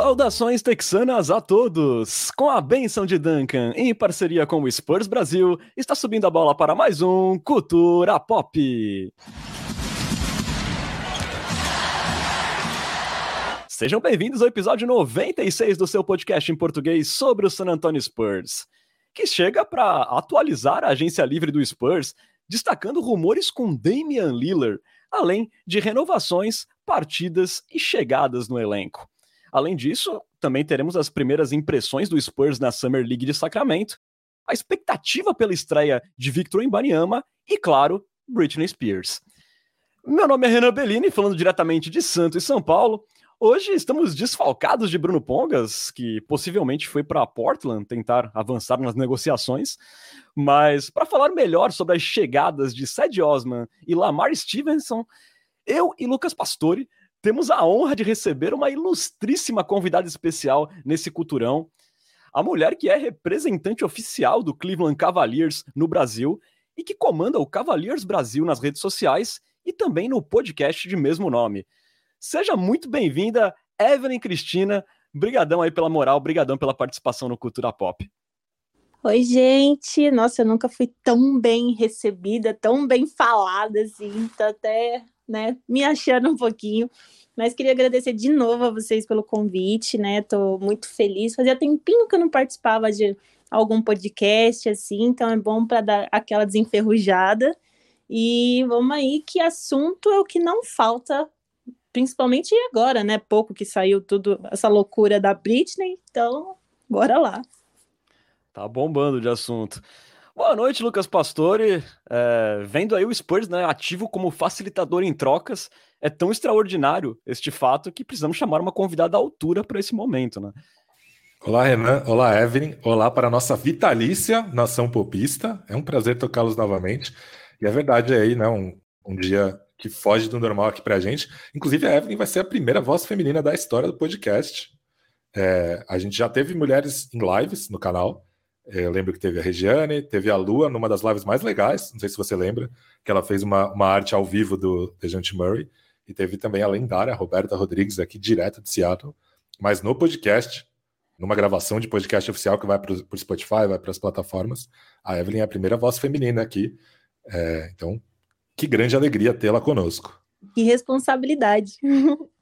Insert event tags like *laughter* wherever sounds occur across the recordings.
Saudações texanas a todos! Com a benção de Duncan, em parceria com o Spurs Brasil, está subindo a bola para mais um Cultura Pop. Sejam bem-vindos ao episódio 96 do seu podcast em português sobre o San Antonio Spurs, que chega para atualizar a agência livre do Spurs, destacando rumores com Damian Lillard, além de renovações, partidas e chegadas no elenco. Além disso, também teremos as primeiras impressões do Spurs na Summer League de Sacramento, a expectativa pela estreia de Victor Imbaniama e, claro, Britney Spears. Meu nome é Renan Bellini, falando diretamente de Santos e São Paulo. Hoje estamos desfalcados de Bruno Pongas, que possivelmente foi para Portland tentar avançar nas negociações. Mas para falar melhor sobre as chegadas de Sed Osman e Lamar Stevenson, eu e Lucas Pastore temos a honra de receber uma ilustríssima convidada especial nesse culturão. A mulher que é representante oficial do Cleveland Cavaliers no Brasil e que comanda o Cavaliers Brasil nas redes sociais e também no podcast de mesmo nome. Seja muito bem-vinda, Evelyn Cristina. Brigadão aí pela moral, brigadão pela participação no Cultura Pop. Oi, gente. Nossa, eu nunca fui tão bem recebida, tão bem falada assim. Tô até né, me achando um pouquinho. Mas queria agradecer de novo a vocês pelo convite, né? Tô muito feliz. Fazia tempinho que eu não participava de algum podcast assim, então é bom para dar aquela desenferrujada. E vamos aí, que assunto é o que não falta, principalmente agora, né? Pouco que saiu tudo essa loucura da Britney, então bora lá. Tá bombando de assunto. Boa noite, Lucas Pastore. É, vendo aí o Spurs né, ativo como facilitador em trocas, é tão extraordinário este fato que precisamos chamar uma convidada à altura para esse momento, né? Olá, Renan. Olá, Evelyn. Olá para a nossa vitalícia nação popista. É um prazer tocá-los novamente. E é verdade aí, né? Um, um dia que foge do normal aqui para a gente. Inclusive, a Evelyn vai ser a primeira voz feminina da história do podcast. É, a gente já teve mulheres em lives no canal. É, eu lembro que teve a Regiane, teve a Lua numa das lives mais legais, não sei se você lembra, que ela fez uma, uma arte ao vivo do Dejante Murray. E teve também a lendária Roberta Rodrigues aqui, direto de Seattle. Mas no podcast, numa gravação de podcast oficial que vai para o Spotify, vai para as plataformas, a Evelyn é a primeira voz feminina aqui. É, então, que grande alegria tê-la conosco. Que responsabilidade. *laughs*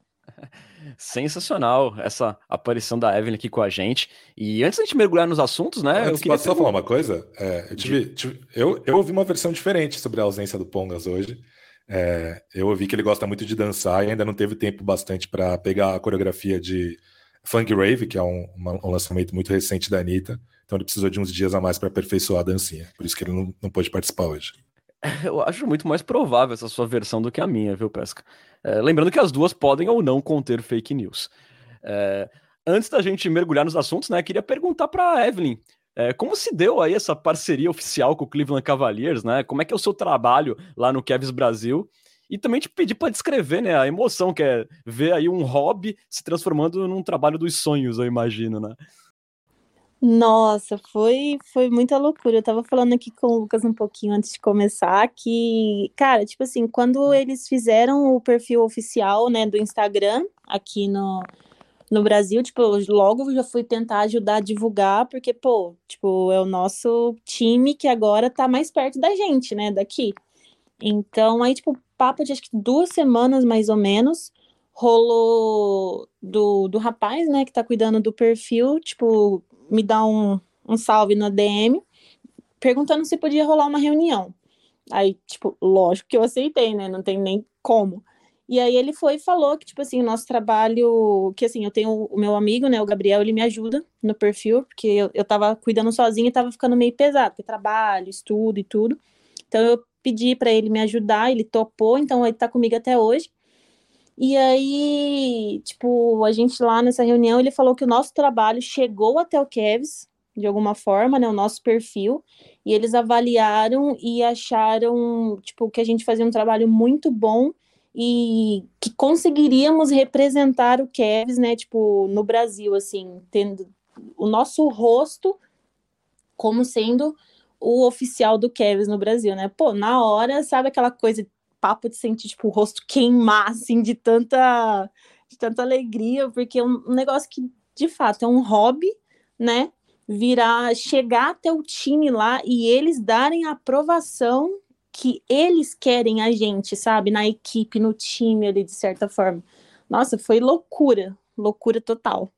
Sensacional essa aparição da Evelyn aqui com a gente. E antes da gente mergulhar nos assuntos, né? Antes, eu queria só falar uma coisa. É, eu, tive, tive, eu, eu ouvi uma versão diferente sobre a ausência do Pongas hoje. É, eu ouvi que ele gosta muito de dançar e ainda não teve tempo bastante para pegar a coreografia de Funk Rave, que é um, uma, um, lançamento muito recente da Anitta. Então ele precisou de uns dias a mais para aperfeiçoar a dancinha. Por isso que ele não, não pôde participar hoje. *laughs* Eu acho muito mais provável essa sua versão do que a minha, viu, Pesca? É, lembrando que as duas podem ou não conter fake news. É, antes da gente mergulhar nos assuntos, né, queria perguntar para Evelyn. É, como se deu aí essa parceria oficial com o Cleveland Cavaliers, né? Como é que é o seu trabalho lá no Cavs Brasil? E também te pedir para descrever, né, a emoção que é ver aí um hobby se transformando num trabalho dos sonhos, eu imagino, né? Nossa, foi foi muita loucura. Eu tava falando aqui com o Lucas um pouquinho antes de começar que, cara, tipo assim, quando eles fizeram o perfil oficial, né, do Instagram aqui no, no Brasil, tipo, logo já fui tentar ajudar a divulgar, porque, pô, tipo, é o nosso time que agora tá mais perto da gente, né, daqui. Então, aí, tipo, papo de acho que duas semanas mais ou menos, rolou do, do rapaz, né, que tá cuidando do perfil, tipo, me dar um, um salve na DM, perguntando se podia rolar uma reunião. Aí, tipo, lógico que eu aceitei, né? Não tem nem como. E aí ele foi e falou que, tipo assim, o nosso trabalho, que assim, eu tenho o meu amigo, né, o Gabriel, ele me ajuda no perfil, porque eu, eu tava cuidando sozinha e tava ficando meio pesado, porque trabalho, estudo e tudo. Então eu pedi para ele me ajudar, ele topou, então ele tá comigo até hoje. E aí, tipo, a gente lá nessa reunião, ele falou que o nosso trabalho chegou até o Kevs, de alguma forma, né, o nosso perfil, e eles avaliaram e acharam, tipo, que a gente fazia um trabalho muito bom e que conseguiríamos representar o Kevs, né, tipo, no Brasil, assim, tendo o nosso rosto como sendo o oficial do Kevs no Brasil, né? Pô, na hora, sabe aquela coisa papo de sentir, tipo, o rosto queimar, assim, de tanta de tanta alegria, porque é um negócio que, de fato, é um hobby, né? Virar, chegar até o time lá e eles darem a aprovação que eles querem a gente, sabe? Na equipe, no time ali, de certa forma. Nossa, foi loucura, loucura total.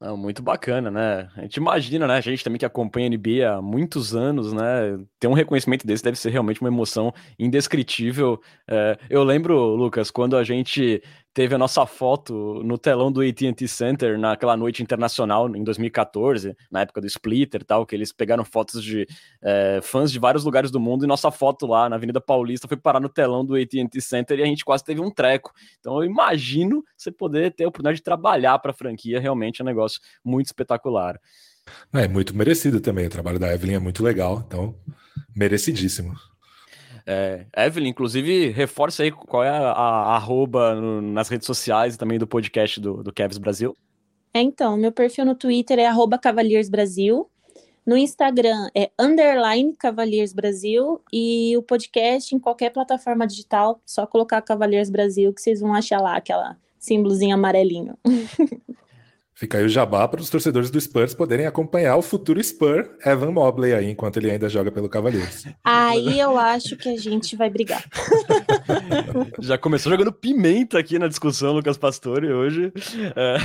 Não, muito bacana, né? A gente imagina, né? A gente também que acompanha a NBA há muitos anos, né? Ter um reconhecimento desse deve ser realmente uma emoção indescritível. É, eu lembro, Lucas, quando a gente teve a nossa foto no telão do AT&T Center naquela noite internacional em 2014, na época do Splitter tal, que eles pegaram fotos de é, fãs de vários lugares do mundo e nossa foto lá na Avenida Paulista foi parar no telão do AT&T Center e a gente quase teve um treco. Então eu imagino você poder ter a oportunidade de trabalhar para a franquia, realmente é um negócio muito espetacular. É muito merecido também, o trabalho da Evelyn é muito legal, então merecidíssimo. É, Evelyn, inclusive, reforça aí qual é a, a arroba no, nas redes sociais e também do podcast do, do Kevs Brasil. É, então, meu perfil no Twitter é arroba Cavaliers Brasil, no Instagram é underline Cavaliers Brasil e o podcast em qualquer plataforma digital, só colocar Cavaliers Brasil que vocês vão achar lá aquela símbolozinho amarelinho. *laughs* Fica aí o jabá para os torcedores do Spurs poderem acompanhar o futuro Spur Evan Mobley aí, enquanto ele ainda joga pelo Cavaleiros. Aí eu acho que a gente vai brigar. *laughs* Já começou jogando pimenta aqui na discussão, Lucas Pastore, hoje. É...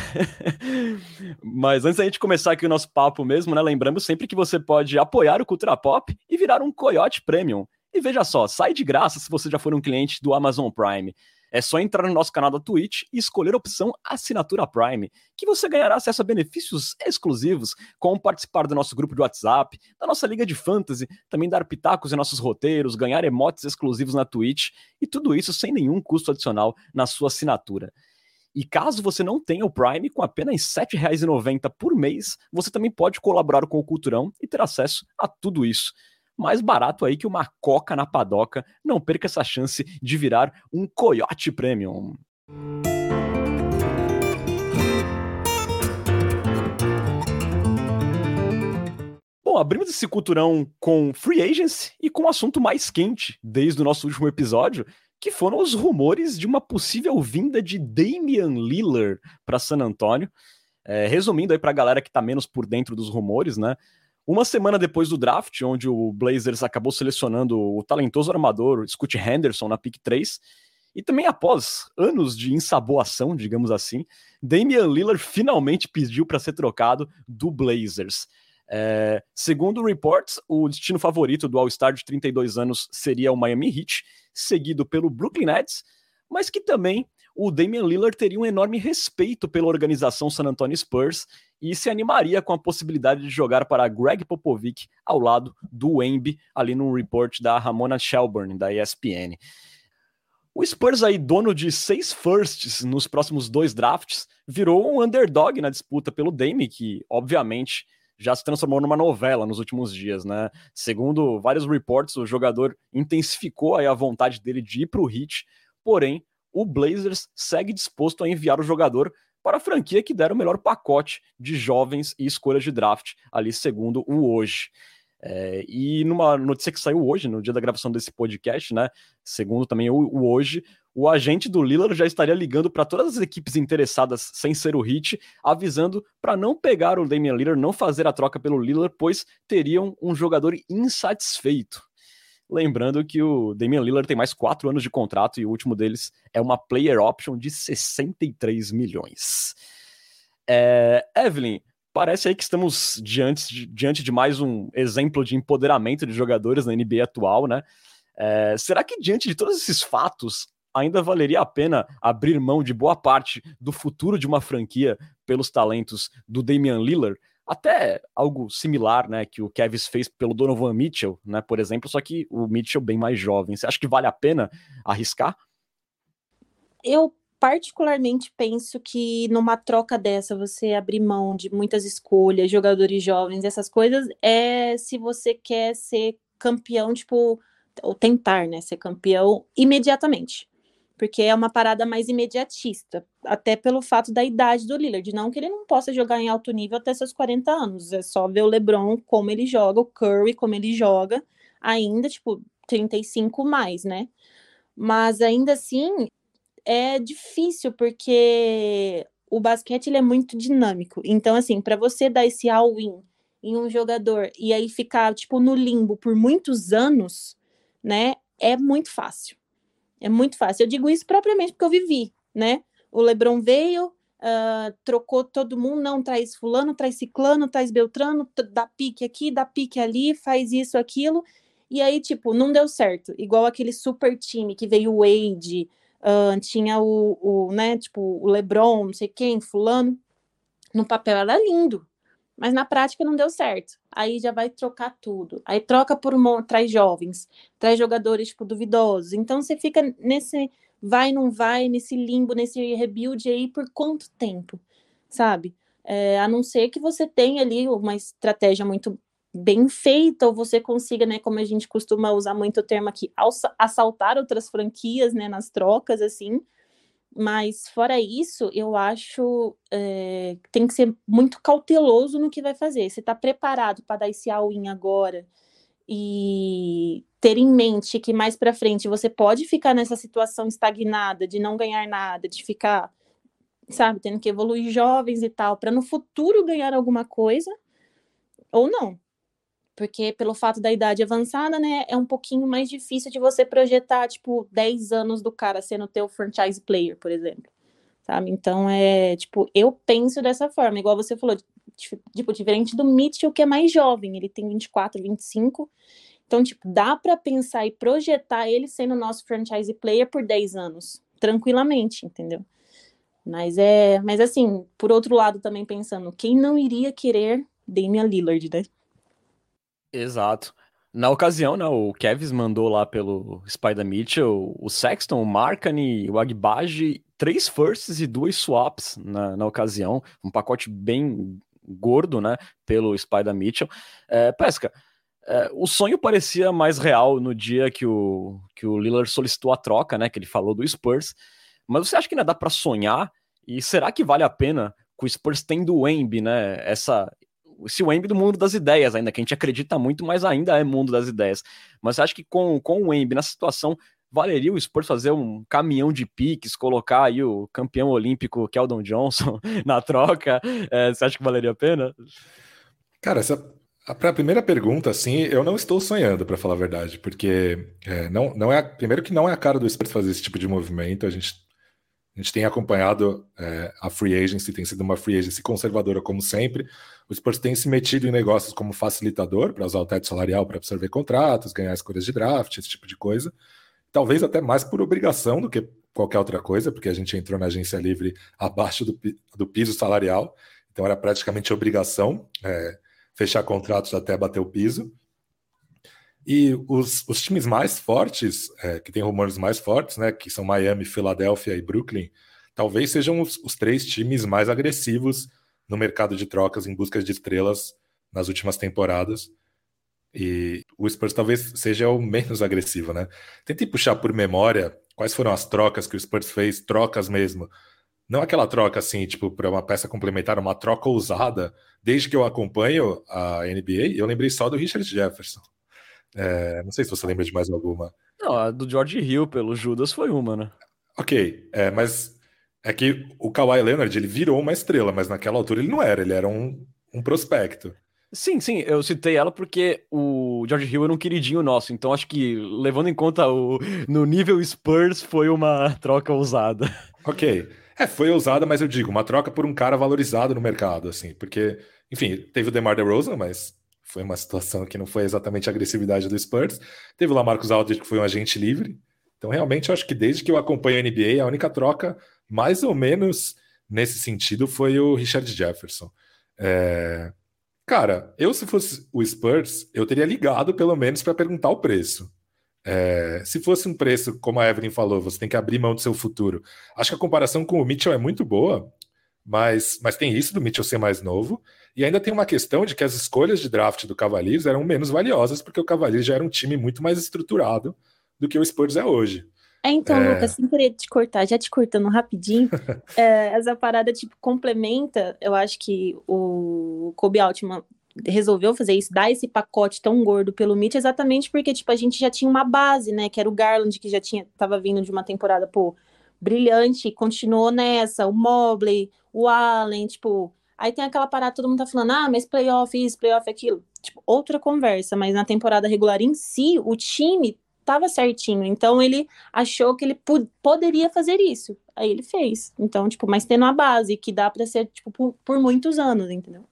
Mas antes da gente começar aqui o nosso papo mesmo, né? Lembrando sempre que você pode apoiar o Cultura Pop e virar um Coyote Premium. E veja só, sai de graça se você já for um cliente do Amazon Prime. É só entrar no nosso canal da Twitch e escolher a opção Assinatura Prime, que você ganhará acesso a benefícios exclusivos, como participar do nosso grupo de WhatsApp, da nossa liga de fantasy, também dar pitacos em nossos roteiros, ganhar emotes exclusivos na Twitch, e tudo isso sem nenhum custo adicional na sua assinatura. E caso você não tenha o Prime, com apenas R$ 7,90 por mês, você também pode colaborar com o Culturão e ter acesso a tudo isso mais barato aí que uma coca na padoca. Não perca essa chance de virar um Coyote Premium. Bom, abrimos esse culturão com Free Agency e com um assunto mais quente desde o nosso último episódio, que foram os rumores de uma possível vinda de Damian Lillard para San Antonio. É, resumindo aí para a galera que está menos por dentro dos rumores, né? Uma semana depois do draft, onde o Blazers acabou selecionando o talentoso armador Scott Henderson na pick 3, e também após anos de insaboação, digamos assim, Damian Lillard finalmente pediu para ser trocado do Blazers. É, segundo reports, o destino favorito do All-Star de 32 anos seria o Miami Heat, seguido pelo Brooklyn Nets, mas que também o Damian Lillard teria um enorme respeito pela organização San Antonio Spurs e se animaria com a possibilidade de jogar para Greg Popovich ao lado do Wemby, ali num report da Ramona Shelburne, da ESPN. O Spurs aí, dono de seis firsts nos próximos dois drafts, virou um underdog na disputa pelo Dame, que, obviamente, já se transformou numa novela nos últimos dias, né? Segundo vários reports, o jogador intensificou aí a vontade dele de ir para o Heat, porém o Blazers segue disposto a enviar o jogador para a franquia que der o melhor pacote de jovens e escolhas de draft, ali segundo o hoje. É, e numa notícia que saiu hoje, no dia da gravação desse podcast, né? Segundo também o, o hoje, o agente do Lillard já estaria ligando para todas as equipes interessadas, sem ser o Hit, avisando para não pegar o Damian Lillard, não fazer a troca pelo Lillard, pois teriam um jogador insatisfeito. Lembrando que o Damian Lillard tem mais quatro anos de contrato e o último deles é uma player option de 63 milhões. É, Evelyn, parece aí que estamos diante de, diante de mais um exemplo de empoderamento de jogadores na NBA atual, né? É, será que diante de todos esses fatos ainda valeria a pena abrir mão de boa parte do futuro de uma franquia pelos talentos do Damian Lillard? Até algo similar, né, que o Kevs fez pelo Donovan Mitchell, né, por exemplo, só que o Mitchell bem mais jovem. Você acha que vale a pena arriscar? Eu particularmente penso que numa troca dessa, você abrir mão de muitas escolhas, jogadores jovens, essas coisas, é se você quer ser campeão, tipo, ou tentar, né, ser campeão imediatamente porque é uma parada mais imediatista, até pelo fato da idade do Lillard, não que ele não possa jogar em alto nível até seus 40 anos, é só ver o LeBron como ele joga, o Curry como ele joga, ainda tipo 35 mais, né? Mas ainda assim, é difícil porque o basquete ele é muito dinâmico. Então, assim, para você dar esse all-in em um jogador e aí ficar, tipo, no limbo por muitos anos, né, é muito fácil. É muito fácil. Eu digo isso propriamente porque eu vivi, né? O LeBron veio, uh, trocou todo mundo, não traz fulano, traz ciclano, traz beltrano, dá pique aqui, dá pique ali, faz isso, aquilo, e aí, tipo, não deu certo. Igual aquele super time que veio o Wade, uh, tinha o, o, né, tipo, o LeBron, não sei quem, fulano. No papel era lindo, mas na prática não deu certo. Aí já vai trocar tudo. Aí troca por traz jovens, traz jogadores tipo duvidosos. Então você fica nesse vai não vai, nesse limbo, nesse rebuild aí por quanto tempo, sabe? É, a não ser que você tenha ali uma estratégia muito bem feita, ou você consiga, né, como a gente costuma usar muito o termo aqui, assaltar outras franquias, né, nas trocas, assim, mas fora isso, eu acho é, tem que ser muito cauteloso no que vai fazer. Você está preparado para dar esse all-in agora e ter em mente que mais para frente você pode ficar nessa situação estagnada, de não ganhar nada, de ficar, sabe, tendo que evoluir jovens e tal, para no futuro ganhar alguma coisa, ou não porque pelo fato da idade avançada, né, é um pouquinho mais difícil de você projetar, tipo, 10 anos do cara sendo teu franchise player, por exemplo, sabe? Então, é, tipo, eu penso dessa forma, igual você falou, tipo, diferente do Mitchell, que é mais jovem, ele tem 24, 25, então, tipo, dá para pensar e projetar ele sendo nosso franchise player por 10 anos, tranquilamente, entendeu? Mas é, mas assim, por outro lado também pensando, quem não iria querer Damian Lillard, né? Exato. Na ocasião, né, o Kevs mandou lá pelo Spider Mitchell o Sexton, o Markany, o Agbaji, três firsts e duas swaps na, na ocasião. Um pacote bem gordo, né, pelo Spider Mitchell. É, Pesca, é, o sonho parecia mais real no dia que o, que o Lillard solicitou a troca, né, que ele falou do Spurs. Mas você acha que ainda dá para sonhar? E será que vale a pena com o Spurs tendo o Embi, né, essa esse Wemby do mundo das ideias ainda, que a gente acredita muito, mas ainda é mundo das ideias. Mas você acha que com, com o Wemby nessa situação, valeria o Spurs fazer um caminhão de piques, colocar aí o campeão olímpico Keldon Johnson *laughs* na troca? É, você acha que valeria a pena? Cara, essa, para a primeira pergunta, assim, eu não estou sonhando, para falar a verdade, porque é, não, não é primeiro que não é a cara do Spurs fazer esse tipo de movimento. A gente a gente tem acompanhado é, a free agency, tem sido uma free agency conservadora como sempre. O Spurs tem se metido em negócios como facilitador para usar o teto salarial para absorver contratos, ganhar escolhas de draft, esse tipo de coisa. Talvez até mais por obrigação do que qualquer outra coisa, porque a gente entrou na agência livre abaixo do, do piso salarial, então era praticamente obrigação é, fechar contratos até bater o piso. E os, os times mais fortes, é, que tem rumores mais fortes, né, que são Miami, Filadélfia e Brooklyn, talvez sejam os, os, três times mais agressivos no mercado de trocas em busca de estrelas nas últimas temporadas. E o Spurs talvez seja o *laughs* menos agressivo, né? Tentei puxar por memória quais foram as trocas que o Spurs fez, trocas mesmo. Não aquela troca assim, tipo, para uma peça complementar, uma troca ousada. Desde que eu acompanho a NBA, eu lembrei só do Richard Jefferson. É, não sei se você lembra de mais alguma. Não, a do George Hill pelo Judas foi uma, né? Ok, é, mas é que o Kawhi Leonard ele virou uma estrela, mas naquela altura ele não era, ele era um, um prospecto. Sim, sim, eu citei ela porque o George Hill era um queridinho nosso, então acho que levando em conta o no nível Spurs foi uma *laughs* troca ousada. Ok, é, foi ousada, mas eu digo, uma troca por um cara valorizado no mercado, assim, porque, enfim, teve o DeMar DeRozan, mas foi uma situação que não foi exatamente a agressividade do Spurs. Teve o Lamarcus Aldridge, que foi um agente livre. Então, realmente, eu acho que desde que eu acompanho a NBA, a única troca, mais ou menos nesse sentido, foi o Richard Jefferson. É... Cara, eu se fosse o Spurs, eu teria ligado pelo menos para perguntar o preço. É... se fosse um preço, como a Evelyn falou, você tem que abrir mão do seu futuro. Acho que a comparação com o Mitchell é muito boa, mas, mas tem isso do Mitchell ser mais novo. E ainda tem uma questão de que as escolhas de draft do Cavaliers eram menos valiosas, porque o Cavaliers já era um time muito mais estruturado do que o Spurs é hoje. É, então, é... Lucas, sem querer te cortar, já te cortando rapidinho, *laughs* é, essa parada, tipo, complementa, eu acho que o Kobe Altman resolveu fazer isso, dar esse pacote tão gordo pelo Mitch, exatamente porque, tipo, a gente já tinha uma base, né, que era o Garland, que já tinha, tava vindo de uma temporada, pô, brilhante, continuou nessa, o Mobley, o Allen, tipo, aí tem aquela parada, todo mundo tá falando, ah, mas playoff isso, playoff aquilo, tipo, outra conversa, mas na temporada regular em si, o time tava certinho, então ele achou que ele poderia fazer isso, aí ele fez, então, tipo, mas tendo a base, que dá para ser, tipo, por, por muitos anos, entendeu?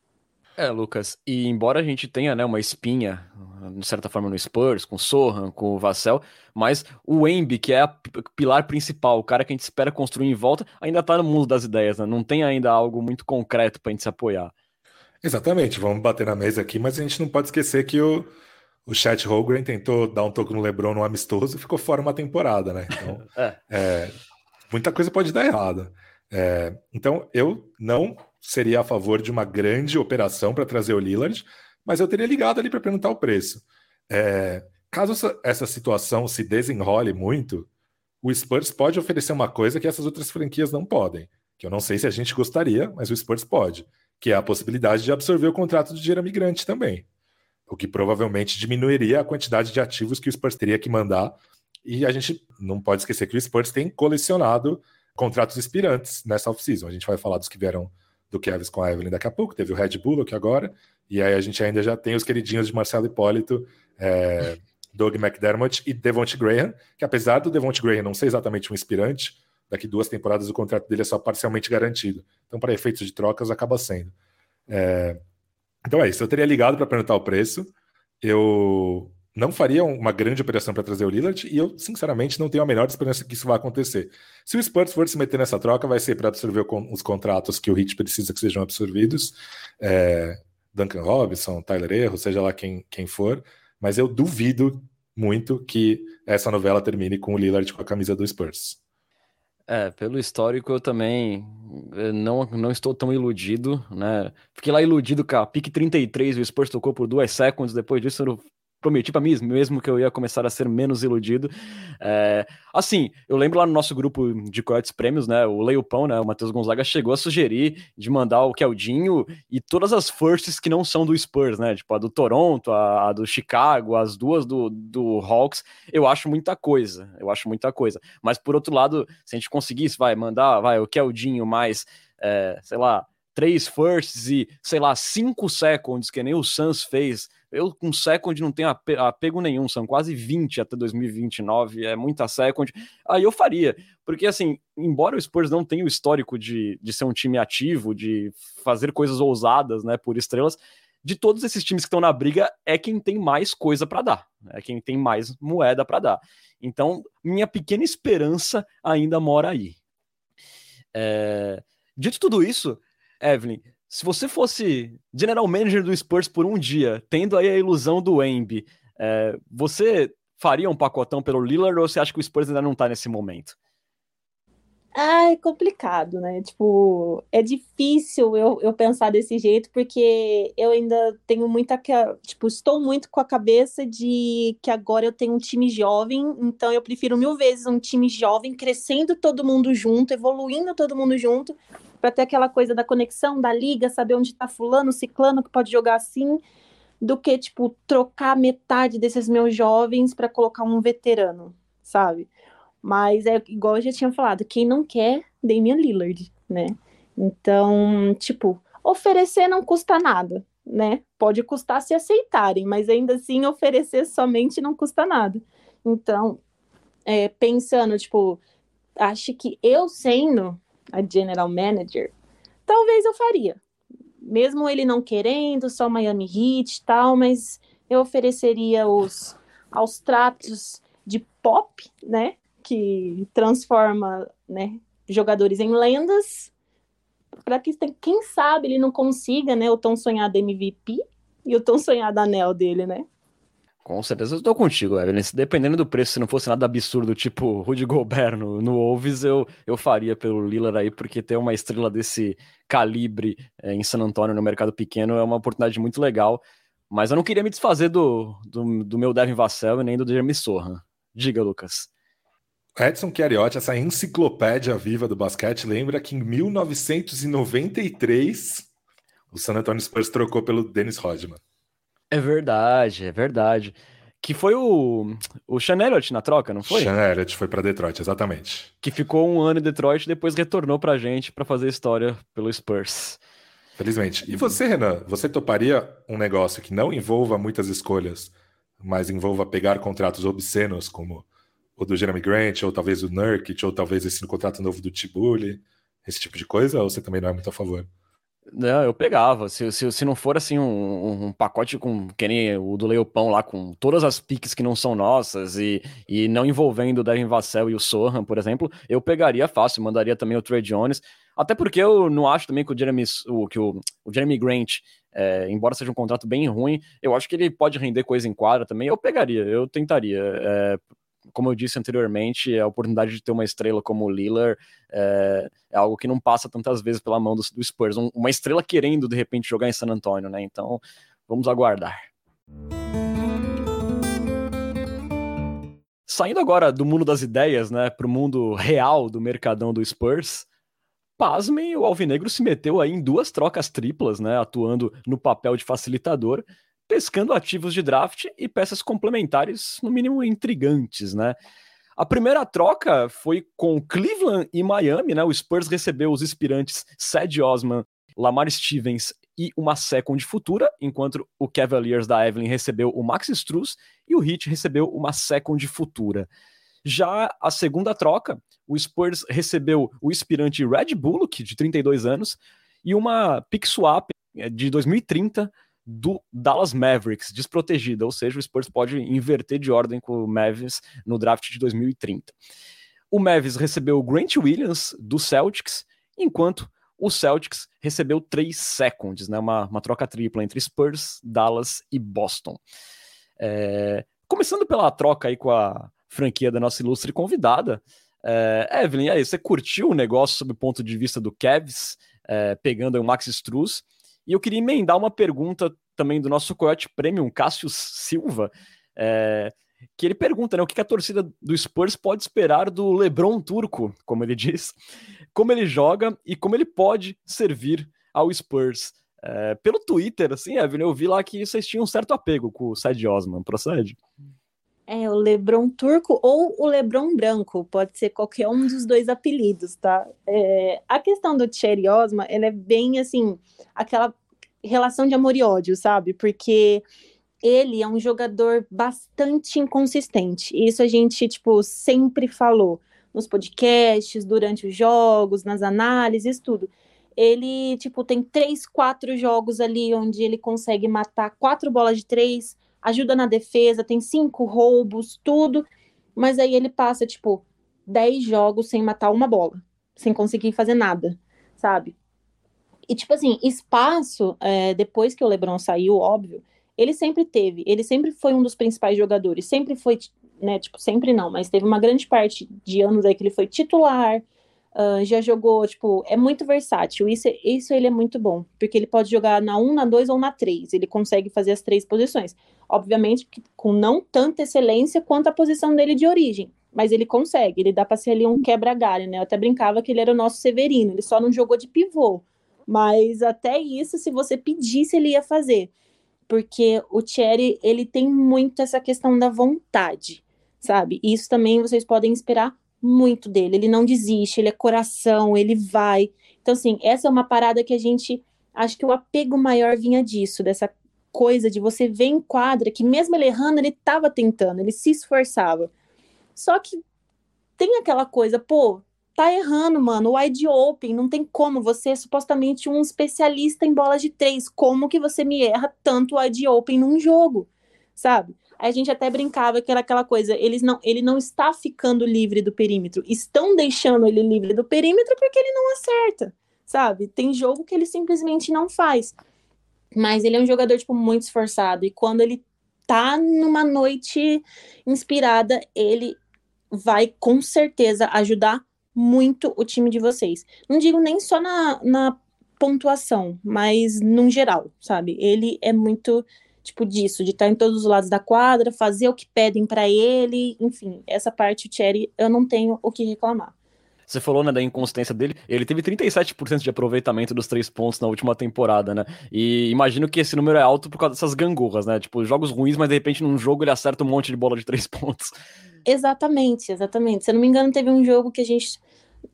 É, Lucas, e embora a gente tenha né, uma espinha, de certa forma, no Spurs, com o Sohan, com o Vassell, mas o Embi, que é o pilar principal, o cara que a gente espera construir em volta, ainda tá no mundo das ideias, né? Não tem ainda algo muito concreto pra gente se apoiar. Exatamente, vamos bater na mesa aqui, mas a gente não pode esquecer que o, o Chat Holgren tentou dar um toque no LeBron no amistoso e ficou fora uma temporada, né? Então, *laughs* é. É, muita coisa pode dar errado. É, então, eu não seria a favor de uma grande operação para trazer o Lillard, mas eu teria ligado ali para perguntar o preço. É, caso essa situação se desenrole muito, o Spurs pode oferecer uma coisa que essas outras franquias não podem, que eu não sei se a gente gostaria, mas o Spurs pode, que é a possibilidade de absorver o contrato de Jeremy Grant também, o que provavelmente diminuiria a quantidade de ativos que o Spurs teria que mandar. E a gente não pode esquecer que o Spurs tem colecionado contratos expirantes nessa off-season. A gente vai falar dos que vieram do Kevin com a Evelyn daqui a pouco, teve o Red Bull aqui agora, e aí a gente ainda já tem os queridinhos de Marcelo Hipólito, é, Doug McDermott e Devonte Graham, que apesar do Devonte Graham não ser exatamente um inspirante, daqui duas temporadas o contrato dele é só parcialmente garantido. Então, para efeitos de trocas, acaba sendo. É, então é isso, eu teria ligado para perguntar o preço. Eu não faria uma grande operação para trazer o Lillard e eu, sinceramente, não tenho a menor esperança que isso vai acontecer. Se o Spurs for se meter nessa troca, vai ser para absorver os contratos que o Heat precisa que sejam absorvidos. É, Duncan Robinson, Tyler Erro, seja lá quem, quem for, mas eu duvido muito que essa novela termine com o Lillard com a camisa do Spurs. É, pelo histórico eu também eh, não, não estou tão iludido, né? Fiquei lá iludido com a pique 33, o Spurs tocou por duas seconds, depois disso prometi para mim mesmo que eu ia começar a ser menos iludido. É, assim, eu lembro lá no nosso grupo de Coyotes Prêmios, né? O Leopão, né? O Matheus Gonzaga chegou a sugerir de mandar o Keldinho e todas as firsts que não são do Spurs, né? Tipo a do Toronto, a, a do Chicago, as duas do, do Hawks. Eu acho muita coisa. Eu acho muita coisa. Mas por outro lado, se a gente conseguisse, vai mandar, vai o Keldinho mais, é, sei lá, três firsts e, sei lá, cinco seconds, que nem o Suns fez eu com second não tenho apego nenhum, são quase 20 até 2029, é muita second. Aí eu faria, porque assim, embora o Spurs não tenha o histórico de, de ser um time ativo, de fazer coisas ousadas, né, por estrelas, de todos esses times que estão na briga, é quem tem mais coisa para dar, é quem tem mais moeda para dar. Então, minha pequena esperança ainda mora aí. É... Dito tudo isso, Evelyn, se você fosse general manager do Spurs por um dia, tendo aí a ilusão do Embi, é, você faria um pacotão pelo Lillard ou você acha que o Spurs ainda não tá nesse momento? Ah, é complicado, né? Tipo, é difícil eu, eu pensar desse jeito, porque eu ainda tenho muita. Tipo, estou muito com a cabeça de que agora eu tenho um time jovem, então eu prefiro mil vezes um time jovem, crescendo todo mundo junto, evoluindo todo mundo junto, para ter aquela coisa da conexão, da liga, saber onde está fulano, ciclano, que pode jogar assim, do que, tipo, trocar metade desses meus jovens para colocar um veterano, sabe? Mas é igual eu já tinha falado, quem não quer, Damian Lillard, né? Então, tipo, oferecer não custa nada, né? Pode custar se aceitarem, mas ainda assim oferecer somente não custa nada. Então, é, pensando, tipo, acho que eu sendo a general manager, talvez eu faria. Mesmo ele não querendo, só Miami Heat e tal, mas eu ofereceria os aos tratos de pop, né? Que transforma, né, jogadores em lendas, para que quem sabe ele não consiga, né, o tão sonhado MVP e o tão sonhado anel dele, né? Com certeza eu estou contigo, Evelyn. Dependendo do preço, se não fosse nada absurdo, tipo *laughs* Rudy Gobert no, no Wolves, eu, eu faria pelo Lillard aí, porque ter uma estrela desse calibre é, em San Antonio, no mercado pequeno, é uma oportunidade muito legal. Mas eu não queria me desfazer do, do, do meu Devin Vassell e nem do Jeremy Sohan. Diga, Lucas. Edson Chiariotti, essa enciclopédia viva do basquete, lembra que em 1993 o San Antonio Spurs trocou pelo Dennis Rodman. É verdade, é verdade. Que foi o, o Sean Elliott na troca, não foi? Sean Elliott foi para Detroit, exatamente. Que ficou um ano em Detroit e depois retornou pra gente para fazer história pelo Spurs. Felizmente. E você, Renan, você toparia um negócio que não envolva muitas escolhas, mas envolva pegar contratos obscenos, como o do Jeremy Grant, ou talvez o Nurkic, ou talvez esse contrato novo do Tibuli, esse tipo de coisa, ou você também não é muito a favor? Não, eu pegava. Se, se, se não for assim um, um pacote com que nem o do Leopão lá, com todas as piques que não são nossas e, e não envolvendo o Devin Vassell e o Sohan, por exemplo, eu pegaria fácil, mandaria também o Trey Jones. Até porque eu não acho também que o Jeremy, o, que o, o Jeremy Grant, é, embora seja um contrato bem ruim, eu acho que ele pode render coisa em quadra também. Eu pegaria, eu tentaria. É, como eu disse anteriormente, a oportunidade de ter uma estrela como o Lillard é, é algo que não passa tantas vezes pela mão do, do Spurs. Um, uma estrela querendo, de repente, jogar em San Antonio, né? Então, vamos aguardar. Saindo agora do mundo das ideias, né, para o mundo real do mercadão do Spurs, pasmem, o Alvinegro se meteu aí em duas trocas triplas, né, atuando no papel de facilitador pescando ativos de draft e peças complementares, no mínimo intrigantes, né? A primeira troca foi com Cleveland e Miami, né? O Spurs recebeu os inspirantes Sad Osman, Lamar Stevens e uma second futura, enquanto o Cavaliers da Evelyn recebeu o Max Struz e o Heat recebeu uma second futura. Já a segunda troca, o Spurs recebeu o inspirante Red Bullock, de 32 anos, e uma pick swap eh, de 2030 do Dallas Mavericks, desprotegida, ou seja, o Spurs pode inverter de ordem com o Mavis no draft de 2030. O Mavis recebeu o Grant Williams do Celtics, enquanto o Celtics recebeu três seconds, né, uma, uma troca tripla entre Spurs, Dallas e Boston. É, começando pela troca aí com a franquia da nossa ilustre convidada, é, Evelyn, aí, você curtiu o negócio sob o ponto de vista do Cavs, é, pegando o Max Struz, e eu queria emendar uma pergunta também do nosso Coyote Premium, Cássio Silva, é, que ele pergunta né, o que a torcida do Spurs pode esperar do Lebron turco, como ele diz, como ele joga e como ele pode servir ao Spurs. É, pelo Twitter, assim, Evan, eu vi lá que vocês tinham um certo apego com o Said Osman, procede? É, o Lebron turco ou o Lebron branco, pode ser qualquer um dos dois apelidos, tá? É, a questão do Cherry Osman, ela é bem, assim, aquela relação de amor e ódio, sabe? Porque ele é um jogador bastante inconsistente. Isso a gente, tipo, sempre falou nos podcasts, durante os jogos, nas análises, tudo. Ele, tipo, tem três, quatro jogos ali onde ele consegue matar quatro bolas de três, ajuda na defesa, tem cinco roubos, tudo, mas aí ele passa, tipo, dez jogos sem matar uma bola, sem conseguir fazer nada, sabe? E, tipo assim, espaço, é, depois que o Lebron saiu, óbvio, ele sempre teve, ele sempre foi um dos principais jogadores, sempre foi, né, tipo, sempre não, mas teve uma grande parte de anos aí que ele foi titular, Uh, já jogou, tipo, é muito versátil. Isso, isso ele é muito bom, porque ele pode jogar na 1, na 2 ou na 3. Ele consegue fazer as três posições. Obviamente, com não tanta excelência quanto a posição dele de origem. Mas ele consegue, ele dá para ser ali um quebra-galho, né? Eu até brincava que ele era o nosso Severino, ele só não jogou de pivô. Mas até isso, se você pedisse, ele ia fazer. Porque o Thierry, ele tem muito essa questão da vontade, sabe? E isso também vocês podem esperar muito dele. Ele não desiste, ele é coração, ele vai. Então, assim, essa é uma parada que a gente. Acho que o apego maior vinha disso, dessa coisa de você ver em quadra que, mesmo ele errando, ele estava tentando, ele se esforçava. Só que tem aquela coisa, pô, tá errando, mano. Wide open, não tem como. Você é supostamente um especialista em bolas de três. Como que você me erra tanto wide open num jogo? Sabe? A gente até brincava que era aquela coisa, eles não, ele não está ficando livre do perímetro, estão deixando ele livre do perímetro porque ele não acerta, sabe? Tem jogo que ele simplesmente não faz. Mas ele é um jogador tipo muito esforçado e quando ele tá numa noite inspirada, ele vai com certeza ajudar muito o time de vocês. Não digo nem só na, na pontuação, mas num geral, sabe? Ele é muito tipo disso, de estar em todos os lados da quadra, fazer o que pedem para ele, enfim, essa parte o Cherry eu não tenho o que reclamar. Você falou né, da inconsistência dele. Ele teve 37% de aproveitamento dos três pontos na última temporada, né? E imagino que esse número é alto por causa dessas gangorras, né? Tipo, jogos ruins, mas de repente num jogo ele acerta um monte de bola de três *laughs* pontos. Exatamente, exatamente. Se eu não me engano, teve um jogo que a gente.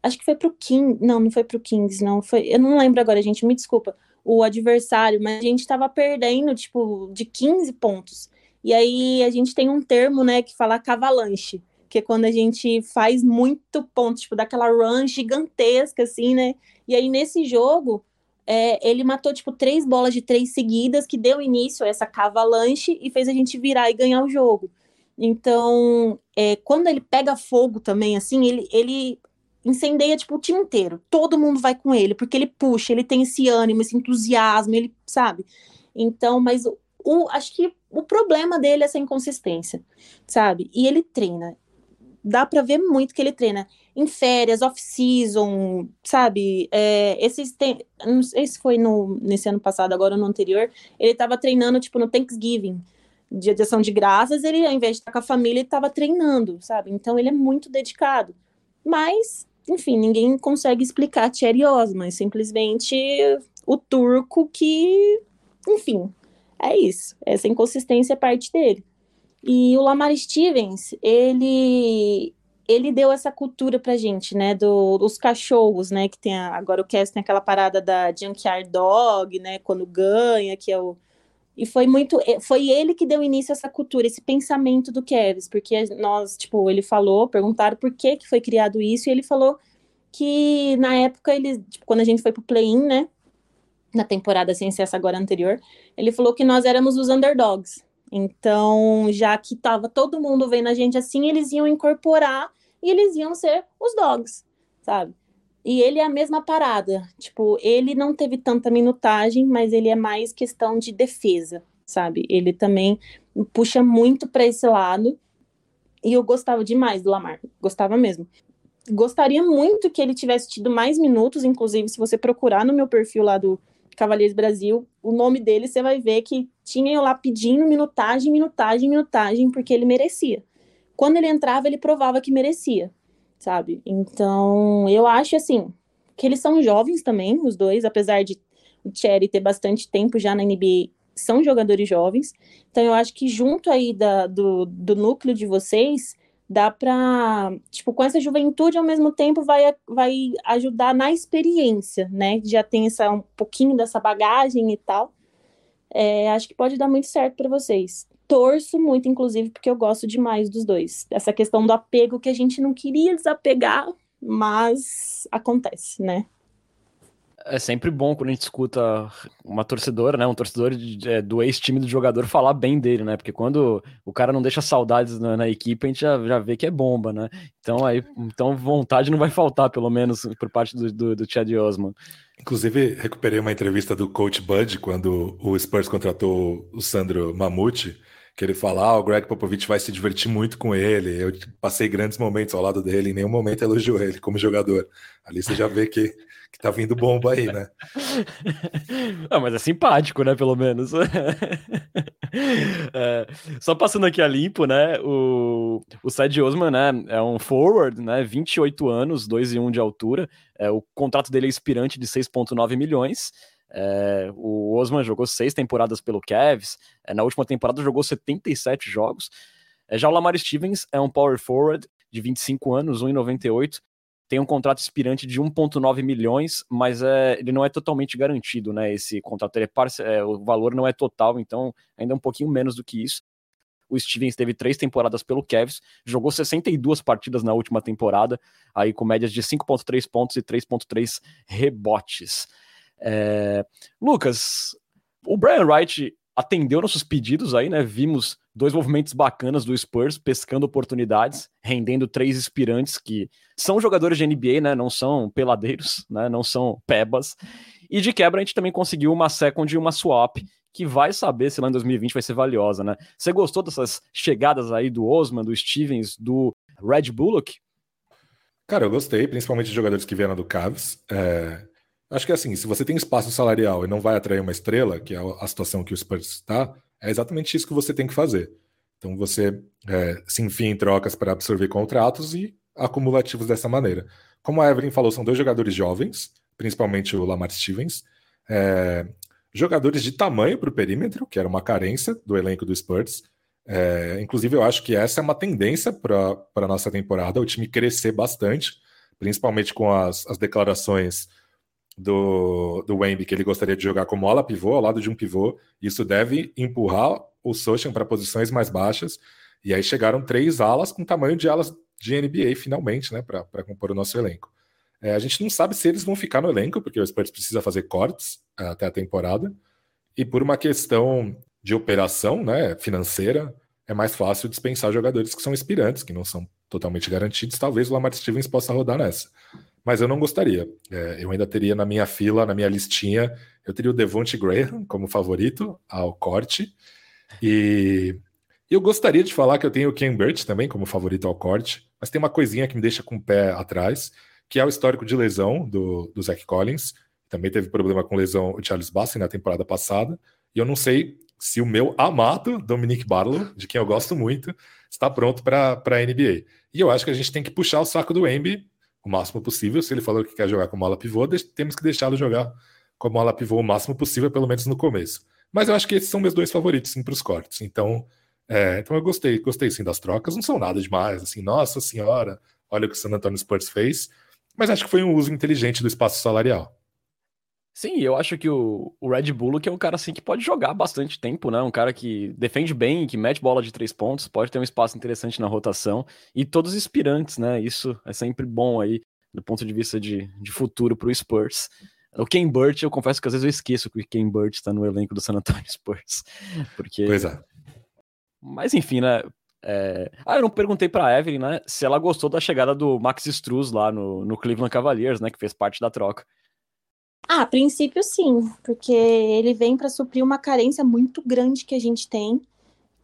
Acho que foi pro King. Não, não foi pro Kings, não. Foi... Eu não lembro agora, gente. Me desculpa. O adversário, mas a gente tava perdendo, tipo, de 15 pontos. E aí a gente tem um termo, né, que fala cavalanche, que é quando a gente faz muito ponto, tipo, daquela run gigantesca, assim, né? E aí nesse jogo, é, ele matou, tipo, três bolas de três seguidas, que deu início a essa cavalanche e fez a gente virar e ganhar o jogo. Então, é, quando ele pega fogo também, assim, ele, ele incendeia, tipo, o time inteiro. Todo mundo vai com ele, porque ele puxa, ele tem esse ânimo, esse entusiasmo, ele, sabe? Então, mas o, acho que o problema dele é essa inconsistência, sabe? E ele treina. Dá para ver muito que ele treina em férias, off-season, sabe? É, esses tem, não sei se foi no, nesse ano passado, agora no anterior, ele tava treinando, tipo, no Thanksgiving dia de ação de graças, ele, ao invés de estar com a família, ele estava treinando, sabe? Então ele é muito dedicado. Mas, enfim, ninguém consegue explicar Thierry Osman, simplesmente o turco que, enfim, é isso. Essa inconsistência é parte dele. E o Lamar Stevens, ele ele deu essa cultura pra gente, né, do, dos cachorros, né, que tem a, agora o Cass tem aquela parada da Junkyard Dog, né, quando ganha, que é o e foi muito, eh, foi ele que deu início a essa cultura, esse pensamento do Kevs, porque nós, tipo, ele falou, perguntaram por que que foi criado isso, e ele falou que na época ele, tipo, quando a gente foi pro play-in, né, na temporada sem ser essa agora anterior, ele falou que nós éramos os underdogs. Então, já que tava todo mundo vendo a gente assim, eles iam incorporar e eles iam ser os dogs, sabe? E ele é a mesma parada. Tipo, ele não teve tanta minutagem, mas ele é mais questão de defesa, sabe? Ele também puxa muito para esse lado. E eu gostava demais do Lamar. Gostava mesmo. Gostaria muito que ele tivesse tido mais minutos, inclusive, se você procurar no meu perfil lá do Cavaleiros Brasil, o nome dele você vai ver que tinha eu lá pedindo minutagem, minutagem, minutagem, porque ele merecia. Quando ele entrava, ele provava que merecia sabe? Então, eu acho assim que eles são jovens também, os dois, apesar de o Cherry ter bastante tempo já na NBA, são jogadores jovens. Então, eu acho que junto aí da, do, do núcleo de vocês, dá para, tipo, com essa juventude ao mesmo tempo vai, vai ajudar na experiência, né? Já tem essa, um pouquinho dessa bagagem e tal. É, acho que pode dar muito certo para vocês torço muito, inclusive, porque eu gosto demais dos dois. Essa questão do apego que a gente não queria desapegar, mas acontece, né? É sempre bom quando a gente escuta uma torcedora, né? Um torcedor de, é, do ex-time do jogador falar bem dele, né? Porque quando o cara não deixa saudades na, na, equipe, a gente já, já vê que é bomba, né? Então aí, então vontade não vai faltar, pelo menos, por parte do, do, do Chad Osman. Inclusive, recuperei uma entrevista do coach Bud quando o Spurs contratou o Sandro Mamute que ele fala, ah, o Greg Popovich vai se divertir muito com ele. Eu passei grandes momentos ao lado dele, em nenhum momento elogiou ele como jogador. Ali você já vê que, que tá vindo bomba aí, né? *laughs* ah, mas é simpático, né? Pelo menos. *laughs* é, só passando aqui a limpo, né? O, o Sad Osman, né? É um forward, né? 28 anos, 2 e 1 de altura. É, o contrato dele é expirante de 6,9 milhões. É, o Osman jogou seis temporadas pelo Cavs, é, na última temporada jogou 77 jogos. É, já o Lamar Stevens é um power forward de 25 anos, 1,98, tem um contrato expirante de 1,9 milhões, mas é, ele não é totalmente garantido, né? Esse contrato, é parce... é, o valor não é total, então ainda é um pouquinho menos do que isso. O Stevens teve três temporadas pelo Cavs, jogou 62 partidas na última temporada, aí com médias de 5,3 pontos e 3,3 rebotes. É... Lucas, o Brian Wright atendeu nossos pedidos aí, né? Vimos dois movimentos bacanas do Spurs pescando oportunidades, rendendo três inspirantes que são jogadores de NBA, né? Não são peladeiros, né? Não são pebas. E de quebra a gente também conseguiu uma second e uma swap que vai saber se lá em 2020 vai ser valiosa, né? Você gostou dessas chegadas aí do Osman, do Stevens, do Red Bullock? Cara, eu gostei, principalmente de jogadores que vieram do Cavs. É, Acho que assim, se você tem espaço salarial e não vai atrair uma estrela, que é a situação que o Spurs está, é exatamente isso que você tem que fazer. Então você é, se enfia em trocas para absorver contratos e acumulativos dessa maneira. Como a Evelyn falou, são dois jogadores jovens, principalmente o Lamar Stevens. É, jogadores de tamanho para o perímetro, que era uma carência do elenco do Spurs. É, inclusive, eu acho que essa é uma tendência para a nossa temporada, o time crescer bastante, principalmente com as, as declarações do, do Wemby, que ele gostaria de jogar como ala pivô, ao lado de um pivô. Isso deve empurrar o Sochan para posições mais baixas. E aí chegaram três alas com tamanho de alas de NBA, finalmente, né, para compor o nosso elenco. É, a gente não sabe se eles vão ficar no elenco, porque o Spurs precisa fazer cortes é, até a temporada. E por uma questão de operação né, financeira, é mais fácil dispensar jogadores que são expirantes, que não são totalmente garantidos. Talvez o Lamar Stevens possa rodar nessa mas eu não gostaria. É, eu ainda teria na minha fila, na minha listinha, eu teria o Devonte Graham como favorito ao corte. E eu gostaria de falar que eu tenho o Ken Burt também como favorito ao corte, mas tem uma coisinha que me deixa com o pé atrás, que é o histórico de lesão do, do Zach Collins. Também teve problema com lesão o Charles Bassin na temporada passada. E eu não sei se o meu amado Dominic Barlow, de quem eu gosto muito, está pronto para a NBA. E eu acho que a gente tem que puxar o saco do Embi o máximo possível. Se ele falou que quer jogar como ala pivô, temos que deixá-lo jogar como ala pivô o máximo possível, pelo menos no começo. Mas eu acho que esses são meus dois favoritos para os cortes. Então, é, então eu gostei, gostei sim das trocas. Não são nada demais, assim, nossa senhora, olha o que o San Antonio Spurs fez. Mas acho que foi um uso inteligente do espaço salarial. Sim, eu acho que o, o Red Bull que é um cara assim que pode jogar bastante tempo, né? Um cara que defende bem, que mete bola de três pontos, pode ter um espaço interessante na rotação e todos inspirantes, né? Isso é sempre bom aí do ponto de vista de, de futuro para o Spurs. O Ken Burt, eu confesso que às vezes eu esqueço que o Ken Burt está no elenco do San Antonio *laughs* Spurs, porque. Pois é. Mas enfim, né? É... Ah, eu não perguntei para Evelyn, né? Se ela gostou da chegada do Max Struz lá no, no Cleveland Cavaliers, né? Que fez parte da troca. Ah, a princípio sim, porque ele vem para suprir uma carência muito grande que a gente tem,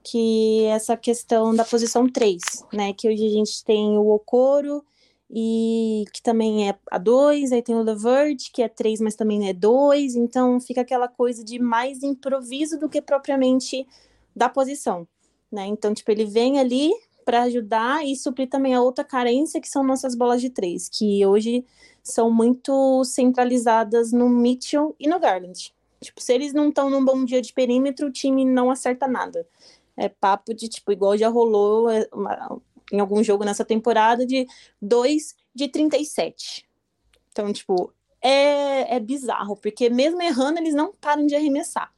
que é essa questão da posição 3, né? Que hoje a gente tem o Okoro e que também é a 2, aí tem o Levert, que é 3, mas também é 2, então fica aquela coisa de mais improviso do que propriamente da posição, né? Então, tipo, ele vem ali para ajudar e suprir também a outra carência que são nossas bolas de três, que hoje são muito centralizadas no Mitchell e no Garland. Tipo, se eles não estão num bom dia de perímetro, o time não acerta nada. É papo de, tipo, igual já rolou é, uma, em algum jogo nessa temporada, de 2 de 37. Então, tipo, é, é bizarro, porque mesmo errando, eles não param de arremessar.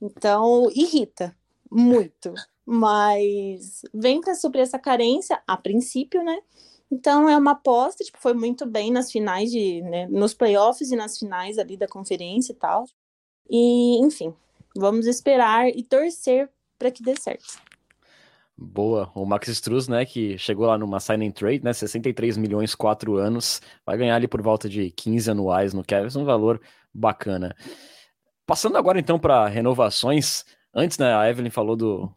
Então, irrita muito. *laughs* Mas vem para suprir essa carência, a princípio, né? Então é uma aposta, tipo, foi muito bem nas finais de, né, nos playoffs e nas finais ali da conferência e tal. E, enfim, vamos esperar e torcer para que dê certo. Boa, o Max Struz, né, que chegou lá numa sign trade, né, 63 milhões, 4 anos, vai ganhar ali por volta de 15 anuais no Cavs, um valor bacana. Passando agora então para renovações, Antes, né, a Evelyn falou do,